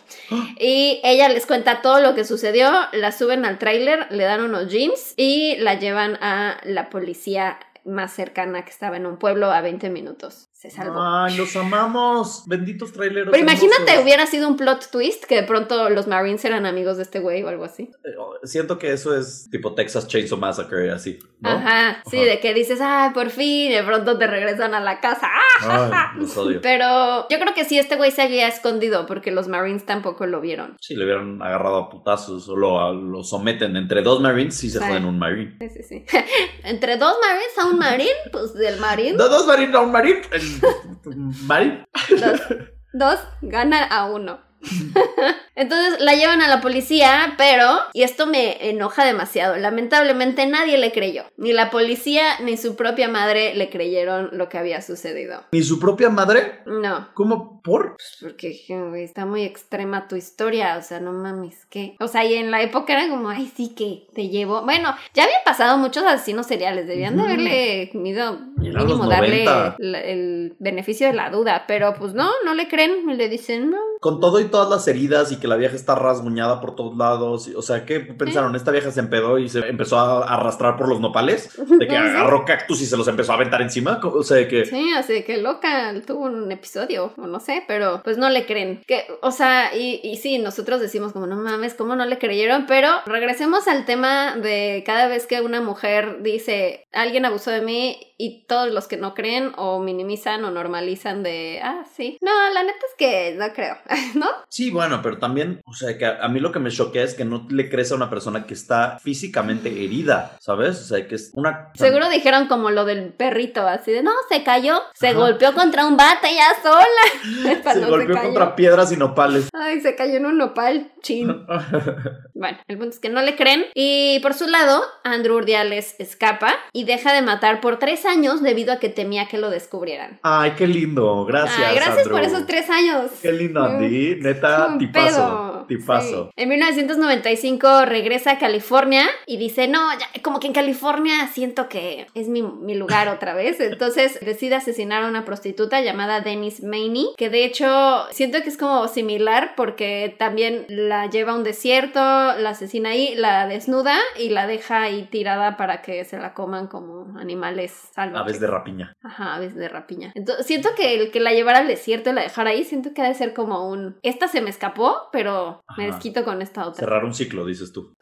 Y ella les cuenta todo lo que sucedió, la suben al tráiler, le dan unos jeans y la llevan a la policía más cercana que estaba en un pueblo a 20 minutos. Se salvó. Los amamos. Benditos traileros. Pero imagínate, hermosos. hubiera sido un plot twist que de pronto los Marines eran amigos de este güey o algo así. Eh, Siento que eso es tipo Texas Chainsaw Massacre, así. ¿no? Ajá, sí, Ajá. de que dices, ay, por fin, de pronto te regresan a la casa. Ay, los odio. Pero yo creo que sí, este güey se había escondido porque los Marines tampoco lo vieron. Si le hubieran agarrado a putazos o lo, lo someten entre dos Marines, sí se Sí. joden un Marine. Sí, sí, sí. Entre dos Marines a un Marine, pues del Marine, No, dos Marines a un Marine. El- Marine. dos, dos gana a uno. Entonces la llevan a la policía, pero, y esto me enoja demasiado, lamentablemente nadie le creyó. Ni la policía ni su propia madre le creyeron lo que había sucedido. ¿Ni su propia madre? No, ¿Cómo? ¿Por? pues porque está muy extrema tu historia, o sea, no mames, ¿qué? O sea, y en la época era como, ay, sí que te llevo. Bueno, ya habían pasado muchos asesinos seriales, debían de haberle eran mínimo darle 90. la- el beneficio de la duda, pero pues no, no le creen, y le dicen, no, Con todo y todas las heridas y que la vieja está rasguñada por todos lados. O sea, ¿qué pensaron? Esta vieja se empedó y se empezó a arrastrar por los nopales. De que Sí. agarró cactus y se los empezó a aventar encima. O sea, de que. Sí, así que loca, tuvo un episodio, o no sé, pero pues no le creen. Que, o sea, y, y sí, nosotros decimos como, no mames, ¿cómo no le creyeron? Pero regresemos al tema de cada vez que una mujer dice, alguien abusó de mí y todos los que no creen o minimizan o normalizan de, ah, sí. No, la neta es que no creo, ¿no? Sí, bueno, pero también, o sea, que a, mí lo que me choquea es que no le crees a una persona que está físicamente herida, ¿sabes? O sea, que es una. Seguro dijeron como lo del perrito, así de, no, se cayó, se Ajá. golpeó contra un bate ya sola. Se golpeó contra piedras y nopales. Ay, se cayó en un nopal, chin. Bueno, el punto es que no le creen. Y por su lado, Andrew Urdiales escapa y deja de matar por tres años debido a que temía que lo descubrieran. Ay, qué lindo. Gracias. Ay, gracias por esos tres años. Qué lindo, Andy. Neta, tipazo. Tipazo. Sí. En 1995 regresa a California y dice, no, ya, como que en California siento que es mi, mi lugar otra vez. Entonces decide asesinar a una prostituta llamada Dennis Maney, que de hecho siento que es como similar porque también la lleva a un desierto, la asesina ahí, la desnuda y la deja ahí tirada para que se la coman como animales salvajes. Aves de rapiña. Ajá, aves de rapiña. Entonces, siento que el que la llevara al desierto y la dejara ahí, siento que ha de ser como un. Esta se me escapó, pero me Ajá. desquito con esta otra. Cerrar un ciclo, dices tú.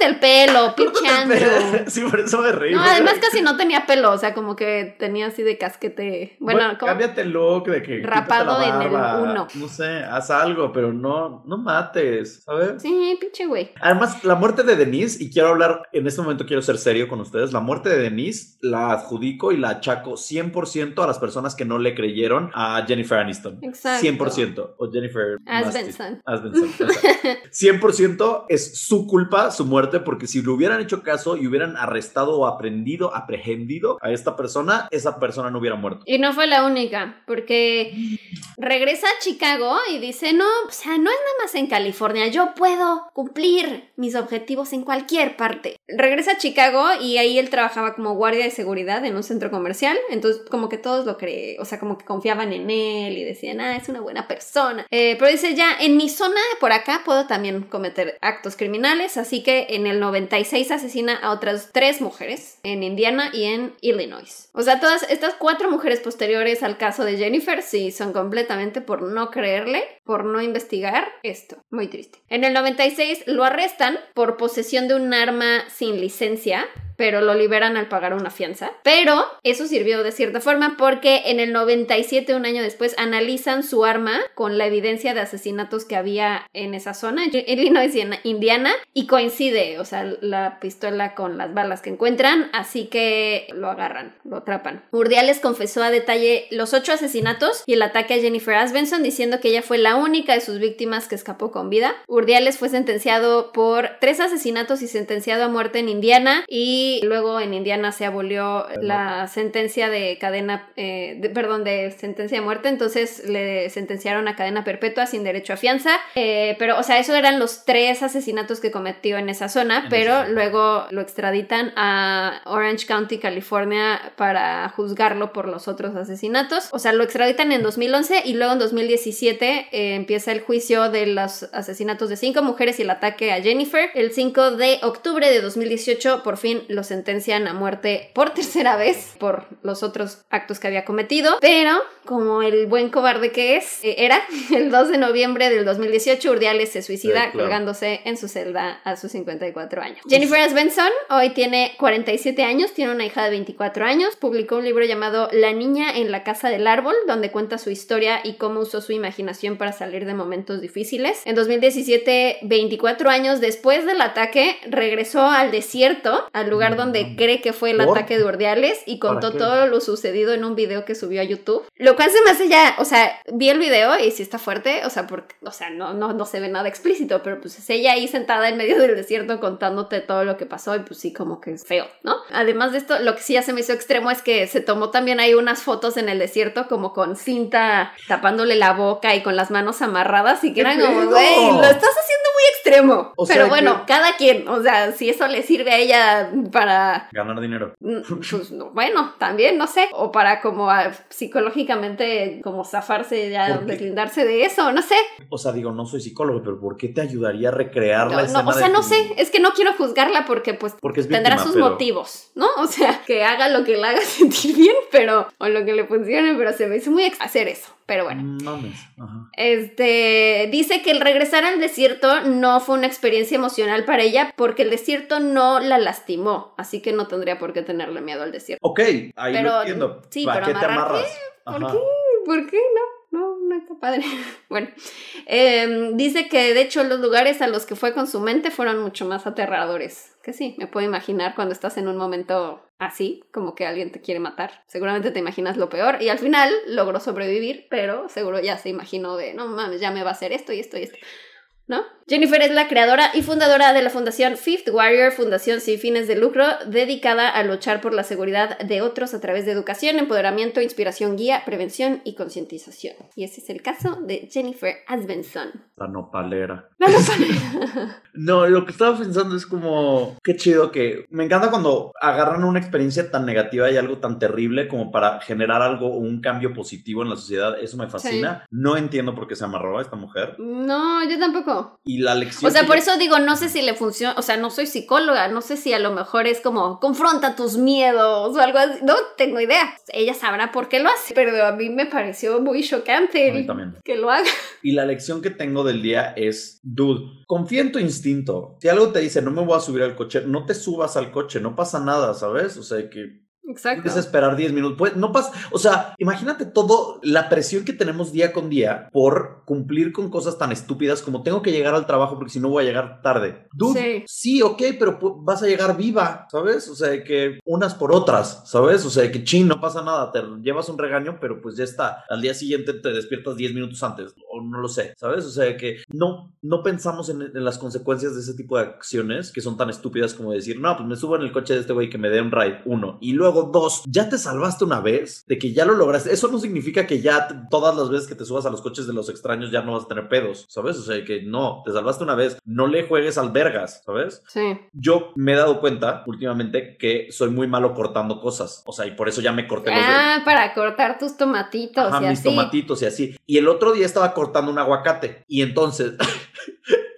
Córtate el pelo, pinche Andrew. sí, por eso me reí. No, además casi no tenía pelo, o sea, como que tenía así de casquete. Bueno, como. cámbiate el look de que Rapado la en el barba, uno. No sé, haz algo, pero no, no mates, ¿sabes? Sí, pinche güey. Además, la muerte de Denise, y quiero hablar, en este momento quiero ser serio con ustedes, la muerte de Denise la adjudico y la achaco 100% a las personas que no le creyeron a Jennifer Aniston. Exacto. 100%. O Jennifer Asbenson. Asbenson, exacto. 100% es su culpa, su muerte, porque si le hubieran hecho caso y hubieran arrestado o aprendido, aprehendido a esta persona, esa persona no hubiera muerto. Y no fue la única, porque regresa a Chicago y dice, no, o sea, no es nada más en California, yo puedo cumplir mis objetivos en cualquier parte. Regresa a Chicago y ahí él trabajaba como guardia de seguridad en un centro comercial, entonces como que todos lo creen, o sea, como que confiaban en él y decían, ah, es una buena persona. Eh, pero dice, ya, en mi zona por acá puedo también cometer actos criminales, así que en el 96 asesina a otras tres mujeres en Indiana y en Illinois. O sea, todas estas cuatro mujeres posteriores al caso de Jennifer sí son completamente por no creerle, por no investigar esto. Muy triste. En el 96 lo arrestan por posesión de un arma sin licencia pero lo liberan al pagar una fianza. Pero eso sirvió de cierta forma porque en el 97, un año después, analizan su arma con la evidencia de asesinatos que había en esa zona, en Illinois Indiana, y coincide, o sea, la pistola con las balas que encuentran, así que lo agarran, lo atrapan. Urdiales confesó a detalle los ocho asesinatos y el ataque a Jennifer Asbenson diciendo que ella fue la única de sus víctimas que escapó con vida. Urdiales fue sentenciado por tres asesinatos y sentenciado a muerte en Indiana y luego en Indiana se abolió la sentencia de cadena, eh, de- perdón, de sentencia de muerte, entonces le sentenciaron a cadena perpetua sin derecho a fianza, Eh, pero o sea, eso eran los tres asesinatos que cometió en esa zona, En pero esa luego lo extraditan a Orange County, California, para juzgarlo por los otros asesinatos. O sea, lo extraditan en 2011 y luego en 2017 eh, empieza el juicio de los asesinatos de cinco mujeres y el ataque a Jennifer. El 5 de octubre de 2018 por fin lo sentencian a muerte por tercera vez por los otros actos que había cometido, pero como el buen cobarde que es, eh, era el 2 de noviembre del 2018 Urdiales se suicida Sí, claro. colgándose en su celda a sus 54 años. Jennifer Asbenson hoy tiene 47 años, tiene una hija de 24 años, publicó un libro llamado La niña en la casa del árbol, donde cuenta su historia y cómo usó su imaginación para salir de momentos difíciles. En 2017, 24 años después del ataque, regresó al desierto, al lugar donde cree que fue el ¿Por? ataque de Urdiales y ¿Para contó todo lo sucedido en un video que subió a YouTube. Lo cual se me hace ya, o sea, vi el video y sí está fuerte, o sea, porque, o sea, no, no, no se ve nada explícito, pero pues es ella ahí sentada en medio del desierto contándote todo lo que pasó y pues sí, como que es feo, ¿no? Además de esto, lo que sí ya se me hizo extremo es que se tomó también ahí unas fotos en el desierto como con cinta tapándole la boca y con las manos manos amarradas y que eran ¿Qué como, güey, lo estás haciendo muy extremo. O Pero sea bueno, que- cada quien, o sea, si eso le sirve a ella para Ganar dinero. Mm, Pues no, bueno, también, no sé. O para como ah, psicológicamente como zafarse ya, deslindarse de eso, no sé. O sea, digo, no soy psicólogo, pero ¿por qué te ayudaría a recrear la escena no, o sea, de no tu- sé. Es que no quiero juzgarla porque pues Porque tendrá sus pero- motivos, ¿no? O sea, que haga lo que le haga sentir bien, pero, o lo que le funcione, pero se me hizo muy ex hacer eso. Pero bueno. Mm, Mames. Ajá. Este dice que el regresar al desierto no fue una experiencia emocional para ella porque el desierto no la lastimó, así que no tendría por qué tenerle miedo al desierto. Ok, ahí Pero, lo entiendo. sí, ¿Para pero qué te amarras? ¿por Ajá. qué? ¿Por qué no? No, no está padre. Bueno, em, dice que de hecho los lugares a los que fue con su mente fueron mucho más aterradores. Que sí, me puedo imaginar cuando estás en un momento así, como que alguien te quiere matar. Seguramente te imaginas lo peor y al final logró sobrevivir, pero seguro ya se imaginó de, no mames, ya me va a hacer esto y esto y esto. ¿No? Jennifer es la creadora y fundadora de la fundación Fifth Warrior, fundación sin fines de lucro, dedicada a luchar por la seguridad de otros a través de educación, empoderamiento, inspiración, guía, prevención y concientización. Y ese es el caso de Jennifer Asbenson. La nopalera. La nopalera. No, lo que estaba pensando es como, qué chido que me encanta cuando agarran una experiencia tan negativa y algo tan terrible como para generar algo o un cambio positivo en la sociedad. Eso me fascina. No entiendo por qué se amarró a esta mujer. No, yo tampoco. Y la lección... O sea, que por yo- eso digo, no sé si le funciona, o sea, no soy psicóloga, no sé si a lo mejor es como, confronta tus miedos o algo así, no tengo idea. Ella sabrá por qué lo hace, pero a mí me pareció muy chocante que lo haga. Y la lección que tengo del día es, dude, confía en tu instinto. Si algo te dice, no me voy a subir al coche, no te subas al coche, no pasa nada, ¿sabes? O sea, que Exacto. Puedes esperar 10 minutos. Pues, no pasa. O sea, imagínate todo la presión que tenemos día con día por cumplir con cosas tan estúpidas como tengo que llegar al trabajo porque si no voy a llegar tarde. Dude, sí, ok, pero vas a llegar viva, ¿sabes? O sea, que unas por otras, ¿sabes? O sea, que chin, no pasa nada. Te llevas un regaño, pero pues ya está. Al día siguiente te despiertas 10 minutos antes, o no lo sé, ¿sabes? O sea, que no, no pensamos en, en las consecuencias de ese tipo de acciones que son tan estúpidas como decir, no, pues me subo en el coche de este güey que me dé un ride, uno. Y luego dos, ya te salvaste una vez de que ya lo lograste. Eso no significa que ya todas las veces que te subas a los coches de los extraños ya no vas a tener pedos, ¿sabes? O sea, que no, te salvaste una vez. No le juegues al vergas, ¿sabes? Sí. Yo me he dado cuenta últimamente que soy muy malo cortando cosas. O sea, y por eso ya me corté los. Ah, para cortar tus tomatitos Ajá, y mis así. tomatitos y así. Y el otro día estaba cortando un aguacate. Y entonces.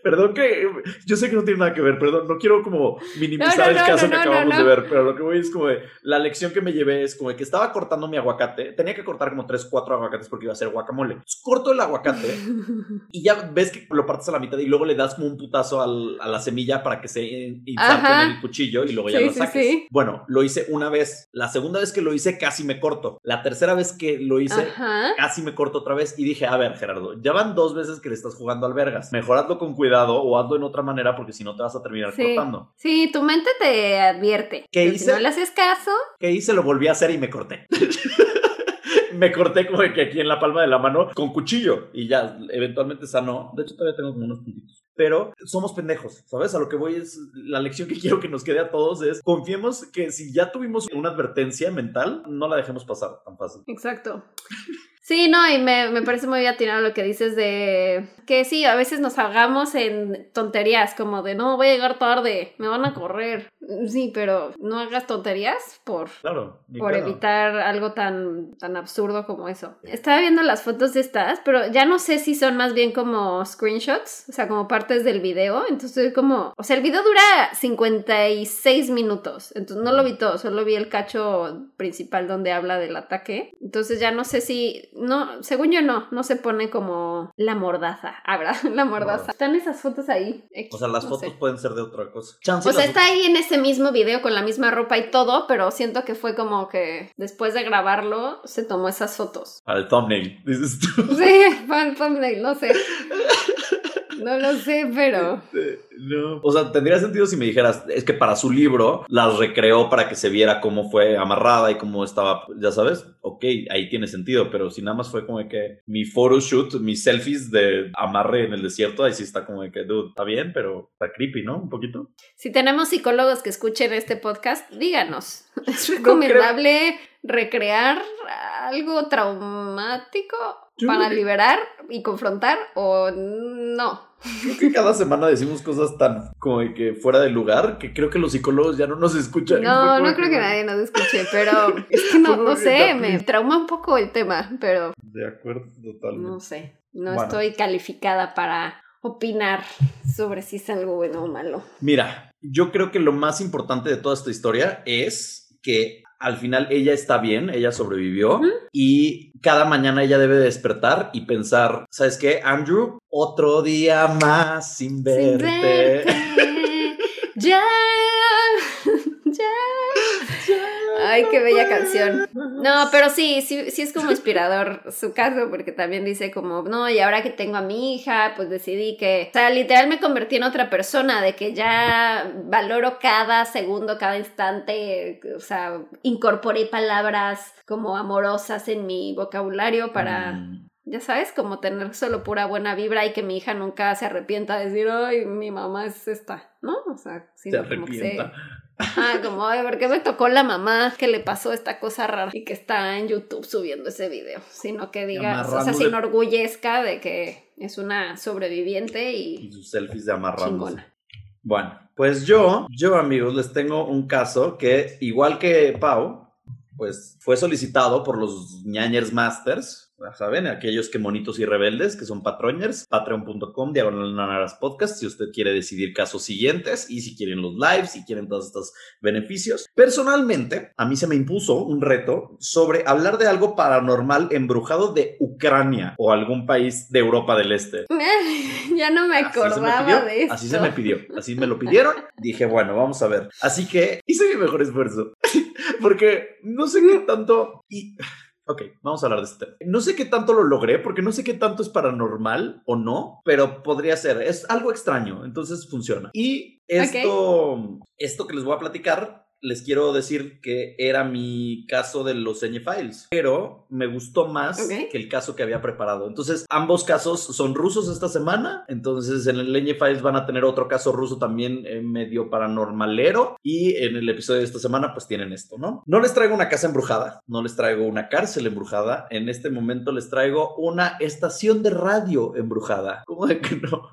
Perdón que. Yo sé que no tiene nada que ver, perdón. No quiero como minimizar No, no, el caso no, que acabamos de ver. Pero lo que voy es como de. La lección que me llevé es como que estaba cortando mi aguacate. Tenía que cortar como 3, 4 aguacates porque iba a hacer guacamole. Entonces, corto el aguacate. Y ya ves que lo partes a la mitad y luego le das como un putazo al- a la semilla para que se inserte Ajá. en el cuchillo y luego ya Sí, lo sí, saques. sí. Bueno, lo hice una vez. La segunda vez que lo hice casi me corto. La tercera vez que lo hice Ajá. casi me corto otra vez y dije, a ver, Gerardo, ya van dos veces que le estás jugando al vergas. Mejor hazlo con cuidado o hazlo en otra manera porque si no te vas a terminar Sí. cortando. Sí, tu mente te advierte. ¿Qué hice? Si no le haces caso, ¿Qué hice? Lo volví a hacer y me corté. me corté como que aquí en la palma de la mano con cuchillo y ya eventualmente sanó. De hecho, todavía tengo como unos puntitos. Pero somos pendejos, ¿sabes? A lo que voy es la lección que quiero que nos quede a todos es confiemos que si ya tuvimos una advertencia mental, no la dejemos pasar tan fácil. Exacto. Sí, no, y me, me parece muy atinado lo que dices de que sí, a veces nos ahogamos en tonterías, como de no, voy a llegar tarde, me van a correr. Sí, pero no hagas tonterías por, Claro. por evitar algo tan, tan absurdo como eso. Estaba viendo las fotos de estas, pero ya no sé si son más bien como screenshots, o sea, como partes del video. Entonces como, o sea, el video dura 56 minutos, entonces no lo vi todo, solo vi el cacho principal donde habla del ataque. Entonces ya no sé si, no, según yo no, no se pone como la mordaza, habrá la mordaza. No. Están esas fotos ahí. O sea, las No fotos sé. pueden ser de otra cosa. Chance O sea, está ahí en ese mismo video con la misma ropa y todo, pero siento que fue como que después de grabarlo se tomó esas fotos. Para el thumbnail, dices tú. Sí, fue el thumbnail, no sé. No lo sé, pero. No. O sea, tendría sentido si me dijeras, es que para su libro las recreó para que se viera cómo fue amarrada y cómo estaba, ya sabes, ok, ahí tiene sentido, pero si nada más fue como de que mi photoshoot, mis selfies de amarre en el desierto, ahí sí está como de que, dude, está bien, pero está creepy, ¿no? Un poquito. Si tenemos psicólogos que escuchen este podcast, díganos. ¿Es recomendable recrear algo traumático? Yo para liberar y confrontar o no. Creo que cada semana decimos cosas tan como de que fuera de lugar que creo que los psicólogos ya no nos escuchan. No, no creo que nadie nos escuche, pero es que no, no sé, me trauma un poco el tema, pero De acuerdo, totalmente. no sé, no Bueno. estoy calificada para opinar sobre si es algo bueno o malo. Mira, yo creo que lo más importante de toda esta historia es que al final ella está bien, ella sobrevivió y cada mañana ella debe despertar y pensar, ¿sabes qué, Andrew? Otro día más sin Sin verte. verte, ya, ya. Ay, qué bella canción. No, pero sí, sí, sí es como inspirador su caso, porque también dice como, no, y ahora que tengo a mi hija, pues decidí que, o sea, literal me convertí en otra persona, de que ya valoro cada segundo, cada instante, o sea, incorporé palabras como amorosas en mi vocabulario para, Mm, ya sabes, como tener solo pura buena vibra y que mi hija nunca se arrepienta de decir, ay, mi mamá es esta, ¿no? O sea, se sino como que se... Ah, como, ay, ¿por qué me tocó la mamá que le pasó esta cosa rara y que está en YouTube subiendo ese video? Sino que diga, o sea, se enorgullezca de que es una sobreviviente Y y sus selfies de amarrándose. chingona. Bueno, pues yo, yo amigos, les tengo un caso que, igual que Pau, pues fue solicitado por los ñañers masters, ya saben, aquellos que monitos y rebeldes, que son patroñers, patreon.com, diagonal nanaras podcast, si usted quiere decidir casos siguientes y si quieren los lives, si quieren todos estos beneficios. Personalmente, a mí se me impuso un reto sobre hablar de algo paranormal embrujado de Ucrania o algún país de Europa del Este. ya no me Así acordaba pidió, de esto. Así se me pidió, así me lo pidieron. Dije, bueno, vamos a ver. Así que hice mi mejor esfuerzo. porque no sé qué tanto. Y. Ok, vamos a hablar de este tema. No sé qué tanto lo logré, porque no sé qué tanto es paranormal o no, pero podría ser. Es algo extraño, entonces funciona. Y esto, esto que les voy a platicar, les quiero decir que era mi caso de los Files, pero me gustó más que el caso que había preparado. Entonces, ambos casos son rusos esta semana. Entonces, en el Files van a tener otro caso ruso también eh, medio paranormalero. Y en el episodio de esta semana, pues tienen esto, ¿no? No les traigo una casa embrujada, no les traigo una cárcel embrujada. En este momento les traigo una estación de radio embrujada. ¿Cómo de que no?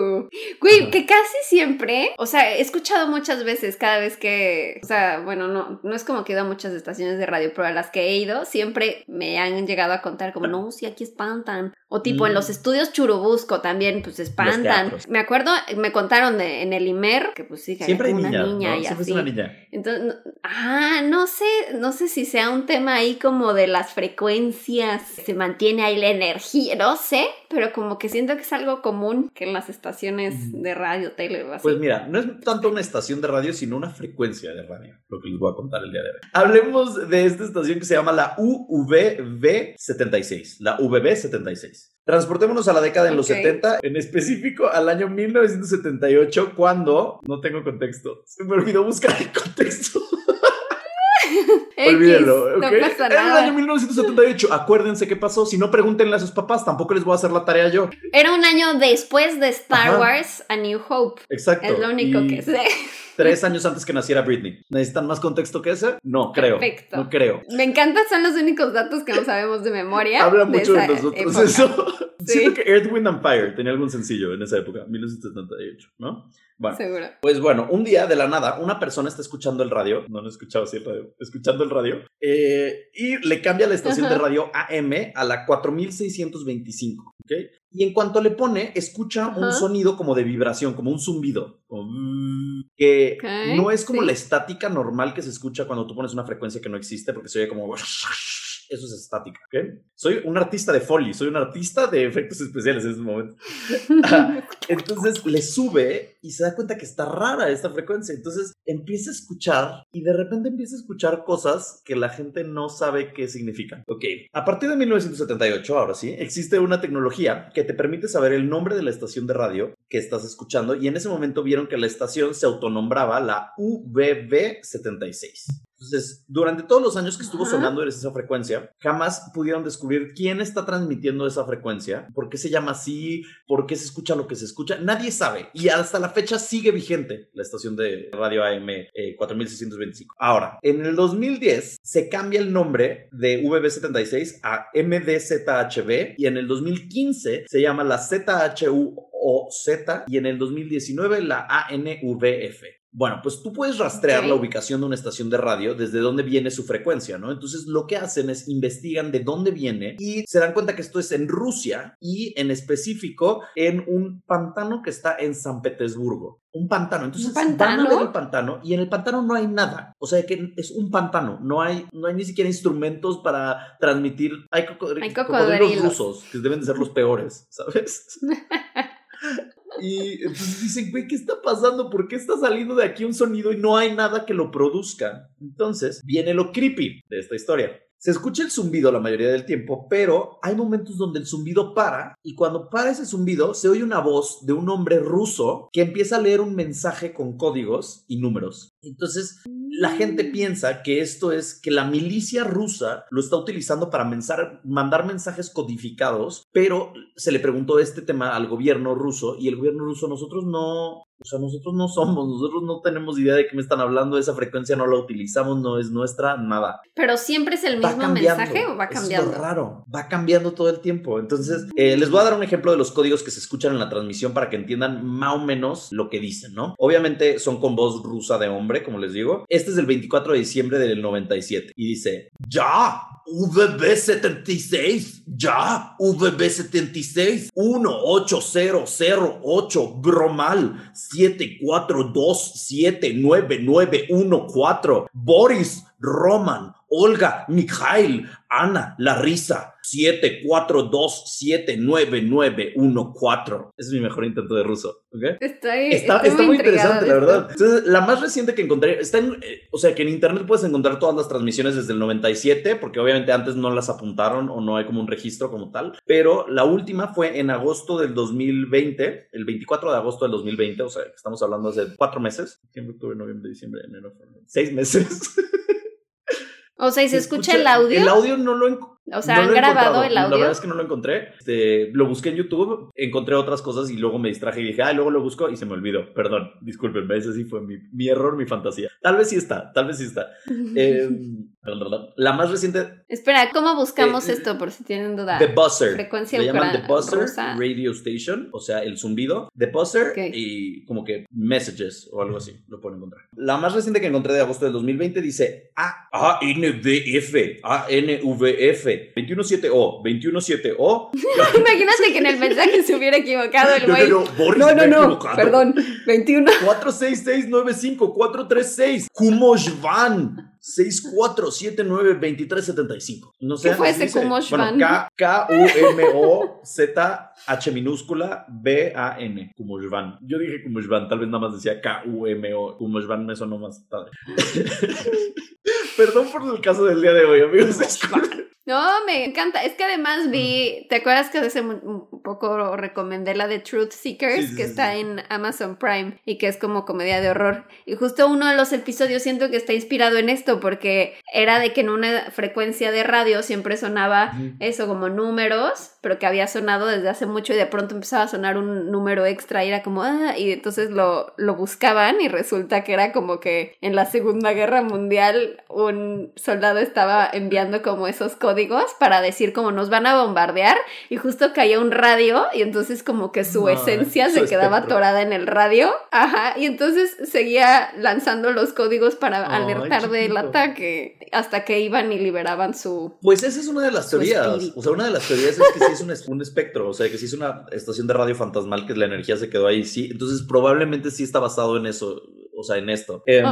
Uh, Güey, que casi siempre, o sea, he escuchado muchas veces cada vez que, o sea, bueno, no, no es como que he ido a muchas estaciones de radio, pero a las que he ido siempre me han llegado a contar como, no, sí, aquí espantan. O tipo en Mm. los estudios Churubusco también, pues espantan. Me acuerdo, me contaron de, en el Imer, que pues sí, que Siempre hay una niña ¿no? y Siempre es así. una niña. Entonces, no- ah, no sé, no sé si sea un tema ahí como de las frecuencias, se mantiene ahí la energía, no sé, pero como que siento que es algo común que en las estaciones Mm. de radio, tele o así. Pues mira, no es tanto una estación de radio, sino una frecuencia de radio, lo que les voy a contar el día de hoy. Hablemos de esta estación que se llama la UVB76, la UVB76. Transportémonos a la década de los Ok. 70, en específico al año 1978, cuando, no tengo contexto, se me olvidó buscar el contexto. Olvídenlo, no ¿ok? pasa Era el nada. año 1978, acuérdense qué pasó, si no pregúntenle a sus papás, tampoco les voy a hacer la tarea yo. Era un año después de Star Ajá. Wars A New Hope. Exacto. Es lo único Y que sé. Tres años antes que naciera Britney. ¿Necesitan más contexto que ese? No, creo. Perfecto. No creo. Me encantan, son los únicos datos que no sabemos de memoria. Habla mucho de esa nosotros época. eso. Sí. Siento que Earth, Wind and Fire tenía algún sencillo en esa época, 1978, ¿no? Bueno, Seguro. pues bueno, un día de la nada, una persona está escuchando el radio, no, no he escuchado así el radio, escuchando el radio, eh, y le cambia la estación Ajá. de radio AM a la 4625, ¿ok? Y en cuanto le pone, escucha un sonido como de vibración, como un zumbido, como que Ok, no es como sí. la estática normal que se escucha cuando tú pones una frecuencia que no existe, porque se oye como... Eso es estática, ¿ok? Soy un artista de Foley, soy un artista de efectos especiales en este momento. Entonces le sube y se da cuenta que está rara esta frecuencia. Entonces empieza a escuchar y de repente empieza a escuchar cosas que la gente no sabe qué significan. Ok, a partir de 1978, ahora sí, existe una tecnología que te permite saber el nombre de la estación de radio que estás escuchando y en ese momento vieron que la estación se autonombraba la UBB76. Entonces, durante todos los años que estuvo Ajá. sonando esa frecuencia, jamás pudieron descubrir quién está transmitiendo esa frecuencia, por qué se llama así, por qué se escucha lo que se escucha. Nadie sabe. Y hasta la fecha sigue vigente la estación de radio AM eh, 4625. Ahora, en el 2010 se cambia el nombre de VB76 a MDZHB y en el 2015 se llama la ZHU o Z y en el 2019 la ANVF. Bueno, pues tú puedes rastrear la ubicación de una estación de radio desde dónde viene su frecuencia, ¿no? Entonces lo que hacen es investigan de dónde viene y se dan cuenta que esto es en Rusia y en específico en un pantano que está en San Petersburgo. Un pantano. Entonces ¿Un van a pantano? ver el pantano y en el pantano no hay nada. O sea que es un pantano. No hay, no hay ni siquiera instrumentos para transmitir. Hay, cocodri- Hay cocodrilos cocodrilos. rusos que deben de ser los peores, ¿sabes? Y entonces dicen, güey, ¿qué está pasando? ¿Por qué está saliendo de aquí un sonido y no hay nada que lo produzca? Entonces viene lo creepy de esta historia. Se escucha el zumbido la mayoría del tiempo, pero hay momentos donde el zumbido para y cuando para ese zumbido se oye una voz de un hombre ruso que empieza a leer un mensaje con códigos y números. Entonces la gente piensa que esto es que la milicia rusa lo está utilizando para mandar mensajes codificados, pero se le preguntó este tema al gobierno ruso y el gobierno ruso, nosotros no, o sea, nosotros no somos, nosotros no tenemos idea de qué me están hablando, esa frecuencia no la utilizamos, no es nuestra, nada. Pero siempre es el mismo cambiando. mensaje o va Eso es cambiando. lo raro, va cambiando todo el tiempo. Entonces, eh, les voy a dar un ejemplo de los códigos que se escuchan en la transmisión para que entiendan más o menos lo que dicen, ¿no? Obviamente son con voz rusa de hombre, como les digo. Este es del 24 de diciembre del 97 y dice, ya, VB76, ya, VB76, 18008, Bromal, 742799914, Boris, Roman, Olga, Mikhail, Ana, Larisa, 742799914. Ese es mi mejor intento de ruso, Está, estoy está muy interesante, de la verdad. Entonces, la más reciente que encontré, está en, eh, o sea, que en internet puedes encontrar todas las transmisiones desde el 97, porque obviamente antes no las apuntaron o no hay como un registro como tal, pero la última fue en agosto del 2020, el 24 de agosto del 2020, o sea, que estamos hablando hace cuatro meses, septiembre, octubre, noviembre, diciembre, enero, seis meses. O sea, ¿y se escucha el audio? El audio no lo encontré. O sea, No ¿han grabado el La audio? verdad es que no lo encontré. Este, lo busqué en YouTube, encontré otras cosas y luego me distraje y dije, ah, luego lo busco y se me olvidó. Perdón, discúlpenme, ese sí fue mi, mi error, mi fantasía. Tal vez sí está, tal vez sí está. Eh, la más reciente, Espera, ¿cómo buscamos Eh, esto por si tienen duda? The Buzzer. Frecuencia Le llaman The Buzzer rusa. Radio Station, o sea, el zumbido. The Buzzer Ok. y como que messages o algo así, lo pueden encontrar. La más reciente que encontré de agosto del 2020 dice A ANVF, ANVF, 217O, 217O. Imagínate que en el mensaje se hubiera equivocado el güey. no, no, No, no, no, perdón, 21. 466-95-436. Kumoshvan. 6479-2375. No sé. ¿Qué fue ese dice. Kumoshvan? Bueno, K-U-M-O-Z H minúscula B-A-N. Kumoshvan. Yo dije Kumoshvan, tal vez nada más decía K-U-M-O. Kumoshvan me sonó más padre. Perdón por el caso del día de hoy, amigos. No, me encanta. Es que además vi, ¿te acuerdas que hace un poco recomendé la de Truth Seekers, Sí, sí, que sí, está en Amazon Prime y que es como comedia de horror? Y justo uno de los episodios siento que está inspirado en esto porque era de que en una frecuencia de radio siempre sonaba eso como números, pero que había sonado desde hace mucho y de pronto empezaba a sonar un número extra y era como, ah, y entonces lo, lo buscaban y resulta que era como que en la Segunda Guerra Mundial un soldado estaba enviando como esos códigos para decir como nos van a bombardear y justo caía un radio y entonces como que su esencia se quedaba espectro. atorada en el radio, ajá, y entonces seguía lanzando los códigos para alertar del ataque hasta que iban y liberaban su Pues esa es una de las teorías. espíritu. O sea, una de las teorías es que sí es un, es- un espectro, o sea, que sí es una estación de radio fantasmal que la energía se quedó ahí, sí. Entonces, probablemente sí está basado en eso, o sea, en esto. Em,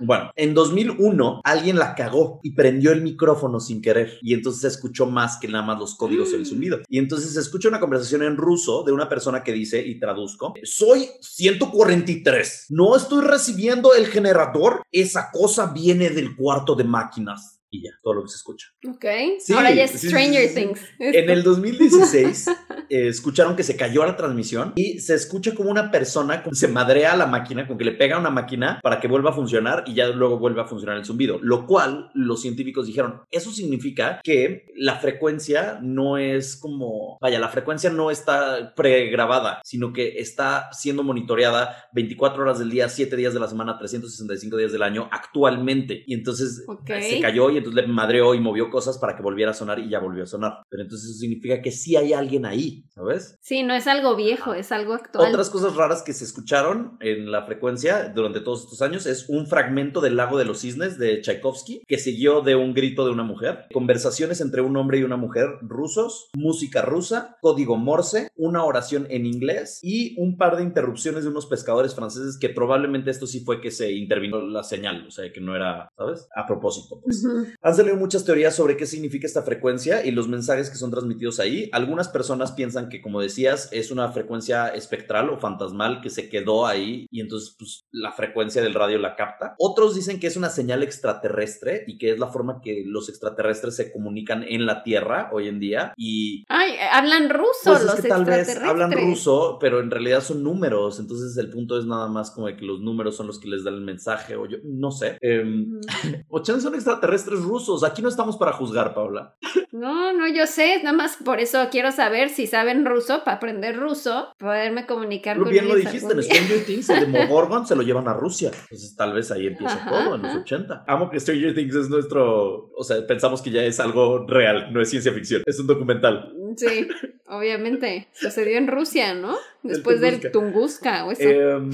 bueno, en 2001 alguien la cagó y prendió el micrófono sin querer y entonces se escuchó más que nada más los códigos del zumbido. Y entonces se escucha una conversación en ruso de una persona que dice, y traduzco, soy 143, no estoy recibiendo el generador, esa cosa viene del cuarto de máquinas. Y ya, todo lo que se escucha. Ok. Sí, Ahora ya es Stranger sí, sí. Things. En el 2016 eh, escucharon que se cayó la transmisión y se escucha como una persona como se madrea a la máquina, como que le pega a una máquina para que vuelva a funcionar y ya luego vuelve a funcionar el zumbido. Lo cual los científicos dijeron, eso significa que la frecuencia no es como, vaya, la frecuencia no está pregrabada, sino que está siendo monitoreada 24 horas del día, 7 días de la semana, 365 días del año actualmente. Y entonces Ok. se cayó y entonces le madreó y movió cosas para que volviera a sonar y ya volvió a sonar. Pero entonces eso significa que sí hay alguien ahí, ¿sabes? Sí, no es algo viejo, es algo actual. Otras cosas raras que se escucharon en la frecuencia durante todos estos años es un fragmento del Lago de los Cisnes de Tchaikovsky que siguió de un grito de una mujer, conversaciones entre un hombre y una mujer rusos, música rusa, código morse, una oración en inglés y un par de interrupciones de unos pescadores franceses que probablemente esto sí fue que se intervino la señal, o sea, que no era, ¿sabes? A propósito, pues. Han salido muchas teorías sobre qué significa esta frecuencia y los mensajes que son transmitidos ahí. Algunas personas piensan que, como decías, es una frecuencia espectral o fantasmal que se quedó ahí y entonces pues, la frecuencia del radio la capta. Otros dicen que es una señal extraterrestre y que es la forma que los extraterrestres se comunican en la Tierra hoy en día y Ay, hablan ruso pues los es que tal vez extraterrestres. hablan ruso, pero en realidad son números. Entonces el punto es nada más como de que los números son los que les dan el mensaje o yo no sé. Em, Ujú. o chance son extraterrestres rusos. Aquí no estamos para juzgar, Paula. No, no, yo sé, nada más por eso quiero saber si saben ruso, para aprender ruso, poderme comunicar con bien lo ellos dijiste, en. Stranger Things, el de Mogorgon se lo llevan a Rusia. Entonces tal vez ahí empieza Ajá, todo, en los ajá. 80. Amo que Stranger Things es nuestro... O sea, pensamos que ya es algo real, no es ciencia ficción. Es un documental. Sí, obviamente. Sucedió en Rusia, ¿no? Después del Tunguska. Tunguska o eso. Em,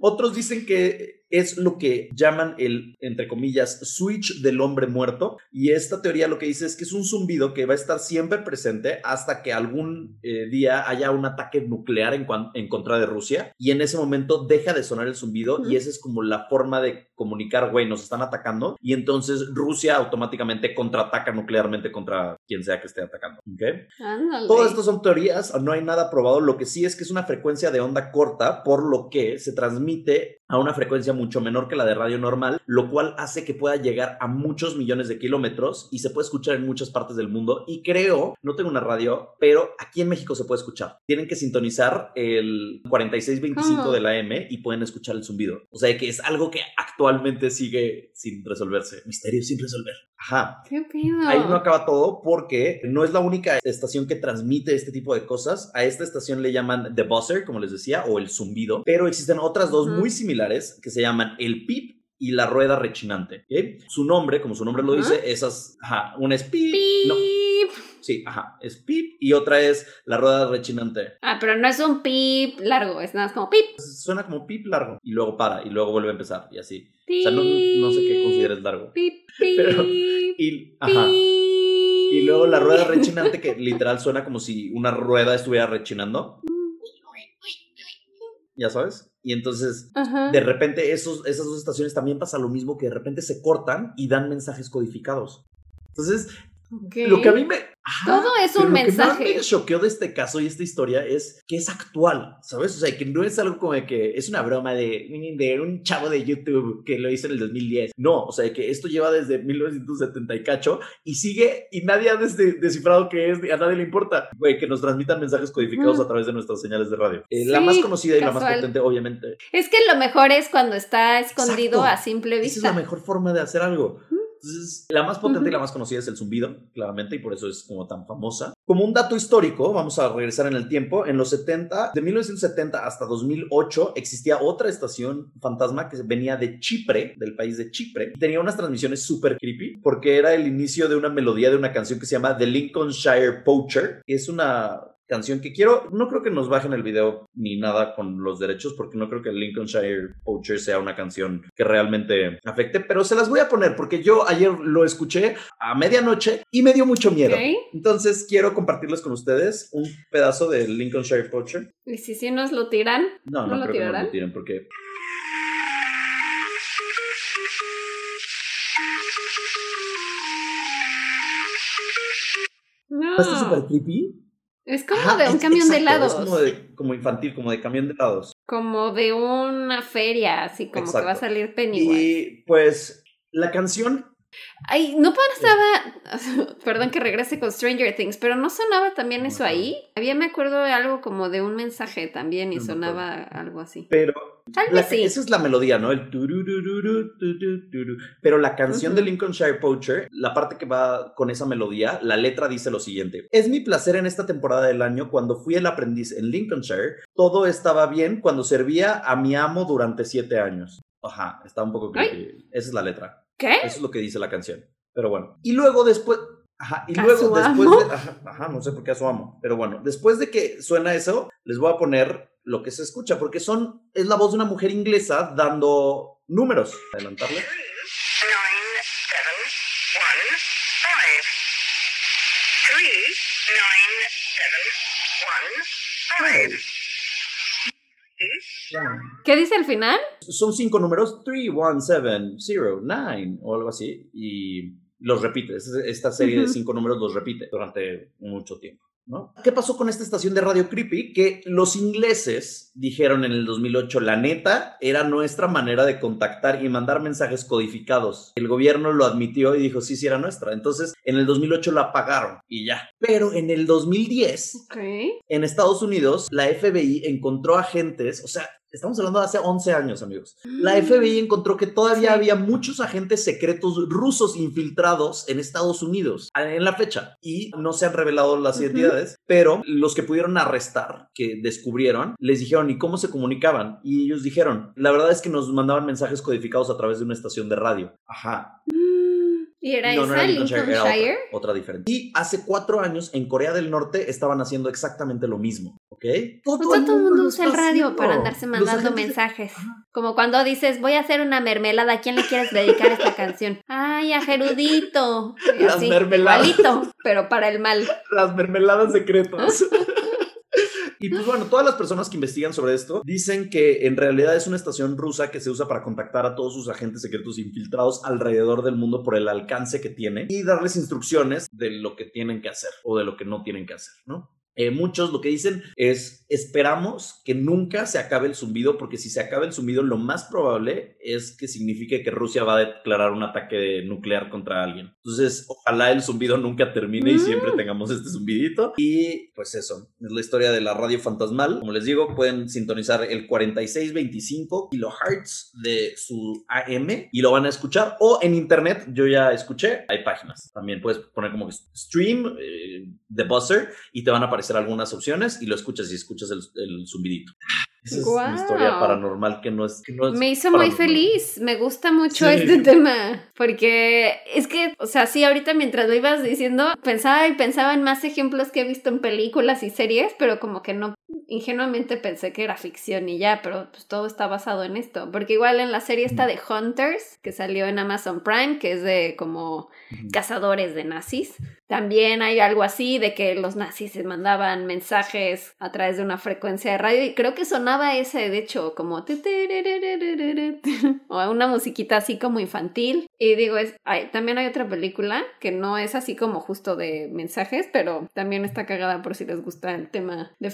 otros dicen que es lo que llaman el, entre comillas, switch del hombre muerto. Y esta teoría lo que dice es que es un zumbido que va a estar siempre presente hasta que algún eh, día haya un ataque nuclear en, en contra de Rusia. Y en ese momento deja de sonar el zumbido y esa es como la forma de comunicar, güey, nos están atacando. Y entonces Rusia automáticamente contraataca nuclearmente contra quien sea que esté atacando. ¿ok? Ándale. Todas estas son teorías, no hay nada probado. Lo que sí es que es una frecuencia de onda corta, por lo que se transmite a una frecuencia mucho menor que la de radio normal, lo cual hace que pueda llegar a muchos millones de kilómetros y se puede escuchar en muchas partes del mundo. Y creo, no tengo una radio, pero aquí en México se puede escuchar. Tienen que sintonizar el 4625 ¿Cómo? de la M y pueden escuchar el zumbido. O sea que es algo que actualmente sigue sin resolverse. Misterio sin resolver. Ajá. ¿Qué pedo? Ahí no acaba todo porque no es la única estación que transmite este tipo de cosas. A esta estación le llaman The Buzzer, como les decía, o el zumbido, pero existen otras dos muy similares que se llaman el pip y la rueda rechinante. ¿ok? Su nombre, como su nombre lo dice, esas, ajá, una es pip, no, Pip. sí, ajá, es pip y otra es la rueda rechinante. Ah, pero no es un pip largo, es nada más como pip. Suena como pip largo y luego para y luego vuelve a empezar y así. Pip. O sea, no, no sé qué consideres largo. Pip, pip. Pero- Y, ajá. Y luego la rueda rechinante que literal suena como si una rueda estuviera rechinando. Ya sabes. Y entonces, Ajá. de repente, esos, esas dos estaciones también pasa lo mismo que de repente se cortan y dan mensajes codificados. Entonces, Lo que a mí me... Ajá, Todo es un Lo que más mensaje. me choqueó de este caso y esta historia es que es actual, ¿sabes? O sea, que no es algo como de que es una broma de, de un chavo de YouTube que lo hizo en el 2010. No, o sea, que esto lleva desde 1970 y cacho y sigue y nadie ha des- descifrado qué es, a nadie le importa. Güey, que nos transmitan mensajes codificados Mm. a través de nuestras señales de radio. Eh, la más conocida y la más potente, obviamente. Es que lo mejor es cuando está escondido Exacto. a simple Esa es vista. la mejor forma de hacer algo. Entonces, la más potente y la más conocida es el zumbido, claramente, y por eso es como tan famosa. Como un dato histórico, vamos a regresar en el tiempo, en los 70, de 1970 hasta 2008, existía otra estación fantasma que venía de Chipre, del país de Chipre, y tenía unas transmisiones súper creepy, porque era el inicio de una melodía de una canción que se llama The Lincolnshire Poacher, que es una canción que quiero, no creo que nos bajen el video ni nada con los derechos, porque no creo que Lincolnshire Poacher sea una canción que realmente afecte, pero se las voy a poner porque yo ayer lo escuché a medianoche y me dio mucho miedo. Entonces quiero compartirles con ustedes un pedazo del Lincolnshire Poacher. Y si sí nos lo tiran, No, no, ¿No lo creo que no tirarán? lo tiren porque... ¿No está súper creepy? Es como Ajá, de un camión de helados. Es como, de, como infantil, como de camión de helados. Como de una feria, así como que va a salir Pennywise. Y pues la canción Ay, no pasaba, perdón que regrese con Stranger Things, pero no sonaba también eso ahí. Había, me acuerdo de algo como de un mensaje también y sonaba algo así. Pero Tal vez sí. esa es la melodía, ¿no? El. Pero la canción de. Lincolnshire Poacher, la parte que va con esa melodía, la letra dice lo siguiente. Es mi placer en esta temporada del año cuando fui el aprendiz en Lincolnshire. Todo estaba bien cuando servía a mi amo durante siete años. Ajá, está un poco. Esa es la letra. ¿Qué? Eso es lo que dice la canción. Pero bueno. Y luego después. Ajá, y ¿A luego su después amo? de. Ajá, ajá, no sé por qué a su amo. Pero bueno, después de que suena eso, les voy a poner lo que se escucha, porque son. Es la voz de una mujer inglesa dando números. Adelantarle. nine seven one five. Three nine seven one five. ¿Qué dice al final? Son cinco números: 3, 1, 7, 0, 9, o algo así. Y los repite. Es- Esta serie de Ujú. cinco números los repite durante mucho tiempo. ¿No? ¿Qué pasó con esta estación de radio creepy? Que los ingleses dijeron en el 2008, la neta era nuestra manera de contactar y mandar mensajes codificados. El gobierno lo admitió y dijo, sí, sí era nuestra. Entonces, en el 2008 la apagaron y ya. Pero en el 2010, Ok. en Estados Unidos, la FBI encontró agentes, o sea, estamos hablando de hace 11 años, amigos. La FBI encontró que todavía Sí. había muchos agentes secretos rusos infiltrados en Estados Unidos en la fecha y no se han revelado las identidades, pero los que pudieron arrestar, que descubrieron, les dijeron, ¿y cómo se comunicaban? Y ellos dijeron, la verdad es que nos mandaban mensajes codificados a través de una estación de radio. Ajá. ¿Y era No, no esa, era Lincolnshire, era otra, diferente. Y hace cuatro años en Corea del Norte estaban haciendo exactamente lo mismo, ¿ok? Pues todo el mundo usa el radio haciendo. para andarse mandando de- mensajes. Como cuando dices, voy a hacer una mermelada, ¿a quién le quieres dedicar esta canción? Ay, a Gerudito. Y Las así, mermeladas. igualito, pero para el mal. Las mermeladas secretas. Y pues bueno, todas las personas que investigan sobre esto dicen que en realidad es una estación rusa que se usa para contactar a todos sus agentes secretos infiltrados alrededor del mundo por el alcance que tiene y darles instrucciones de lo que tienen que hacer o de lo que no tienen que hacer, ¿no? Eh, muchos lo que dicen es esperamos que nunca se acabe el zumbido porque si se acaba el zumbido lo más probable es que signifique que Rusia va a declarar un ataque nuclear contra alguien. Entonces ojalá el zumbido nunca termine y Mm. siempre tengamos este zumbidito. Y pues eso, es la historia de la radio fantasmal. Como les digo, pueden sintonizar el 4625 kilohertz de su AM y lo van a escuchar o en internet, yo ya escuché, hay páginas. También puedes poner como stream, eh, the buzzer y te van a aparecer algunas opciones y lo escuchas y escuchas el, el zumbidito. Esa es mi historia paranormal que no es... Que no es Me hizo muy feliz, me gusta mucho Sí. este tema, porque es que, o sea, sí, ahorita mientras lo ibas diciendo, pensaba y pensaba en más ejemplos que he visto en películas y series, pero como que no, ingenuamente pensé que era ficción y ya, pero pues todo está basado en esto, porque igual en la serie esta de Hunters, que salió en Amazon Prime, que es de como cazadores de nazis. También hay algo así de que los nazis se mandaban mensajes a través de una frecuencia de radio y creo que sonaba ese, de hecho, como o una musiquita así como infantil. Y digo, es, hay- también hay otra película que no es así como justo de mensajes, pero también está cagada por si les gusta el tema de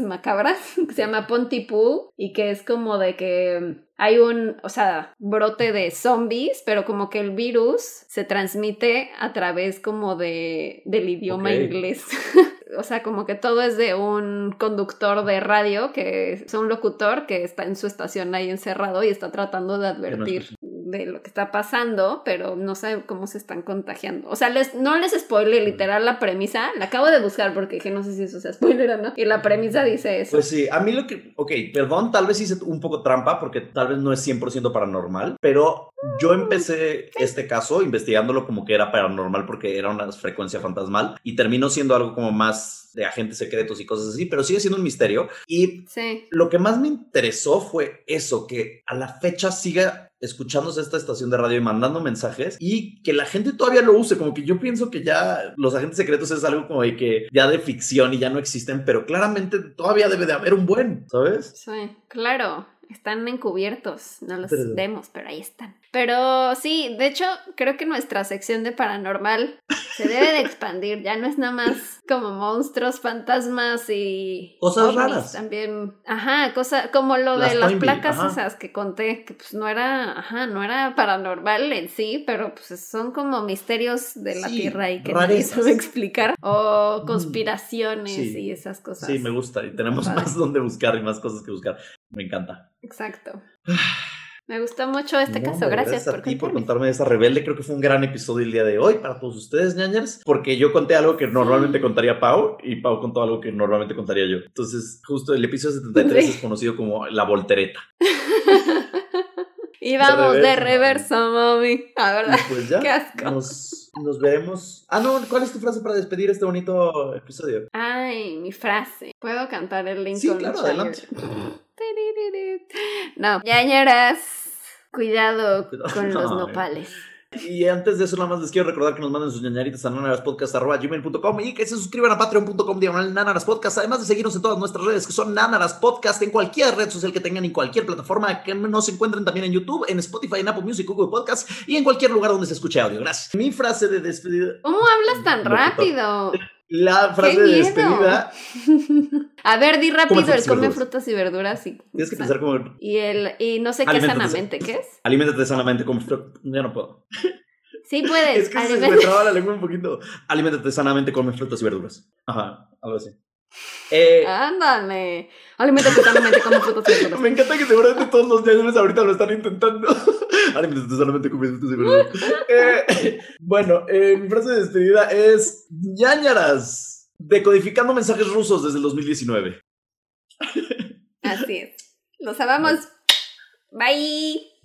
macabras, que se llama Pontypool y que es como de que hay un, o sea, brote de zombies, pero como que el virus se transmite a través como de del idioma inglés. o sea, como que todo es de un conductor de radio que es un locutor que está en su estación ahí encerrado y está tratando de advertir de lo que está pasando, pero no sabe cómo se están contagiando. O sea, les, no les spoile literal la premisa, la acabo de buscar porque dije, no sé si eso sea spoiler o no, y la premisa dice eso. Pues sí, a mí lo que, ok, perdón, tal vez hice un poco trampa porque tal vez no es 100% paranormal, pero yo empecé este caso investigándolo como que era paranormal porque era una frecuencia fantasmal y terminó siendo algo como más de agentes secretos y cosas así, pero sigue siendo un misterio y Sí. lo que más me interesó fue eso, que a la fecha siga escuchándose esta estación de radio y mandando mensajes y que la gente todavía lo use, como que yo pienso que ya los agentes secretos es algo como de que ya de ficción y ya no existen, pero claramente todavía debe de haber un buen, ¿sabes? Sí, claro. Están encubiertos, no los Pero- vemos, pero ahí están. Pero sí, de hecho, creo que nuestra sección de paranormal Se debe de expandir, ya no es nada más como monstruos, fantasmas y Cosas raras. también. Ajá, cosa como lo Las de las placas ajá. esas que conté, que pues no era, ajá, no era paranormal en sí, pero pues son como misterios de la Sí, Tierra y que nadie rarezas. sabe explicar o Mm, conspiraciones sí. y esas cosas. Sí, me gusta y tenemos más donde buscar y más cosas que buscar. Me encanta. Exacto. Me gustó mucho este No, caso, hombre, gracias, a por ti por contarme. de esa rebelde. Creo que fue un gran episodio el día de hoy para todos ustedes, ñañers, porque yo conté algo que normalmente contaría Pau y Pau contó algo que normalmente contaría yo. Entonces, justo el episodio 73 Sí. es conocido como la voltereta. Y vamos de reversa, mami. A ver, Y pues ya, Qué asco. Nos, nos veremos. Ah, no, ¿cuál es tu frase para despedir este bonito episodio? Ay, mi frase. ¿Puedo cantar el Lincoln Sí, claro, adelante. No, ñañeras, cuidado con los Ay. nopales. Y antes de eso, nada más les quiero recordar que nos manden sus ñañaritas a nanaraspodcast.com y que se suscriban a patreon.com diagonal nanaraspodcast, además de seguirnos en todas nuestras redes que son nanaraspodcast en cualquier red social que tengan, en cualquier plataforma que nos encuentren también en YouTube, en Spotify, en Apple Music, Google Podcast y en cualquier lugar donde se escuche audio. Gracias. Mi frase de despedida, ¿Cómo hablas tan rápido? La frase ¡Qué de despedida, A ver, di rápido el come frutas y verduras y... tienes que pensar como Y el y no sé qué sanamente, ¿qué es? aliméntate sanamente como ya no puedo. Sí puedes. Es que se me traba la lengua un poquito. Aliméntate sanamente, come frutas y verduras. Ajá, algo así. Eh, Ándale. Aliméntate sanamente como frutas y verduras. Me encanta que seguramente todos los ñañeros ahorita lo están intentando. Aliméntate solamente con frutas y verduras. Eh, bueno, eh, mi frase de despedida es ñañaras, decodificando mensajes rusos desde el 2019. Así es. Los amamos. Bye.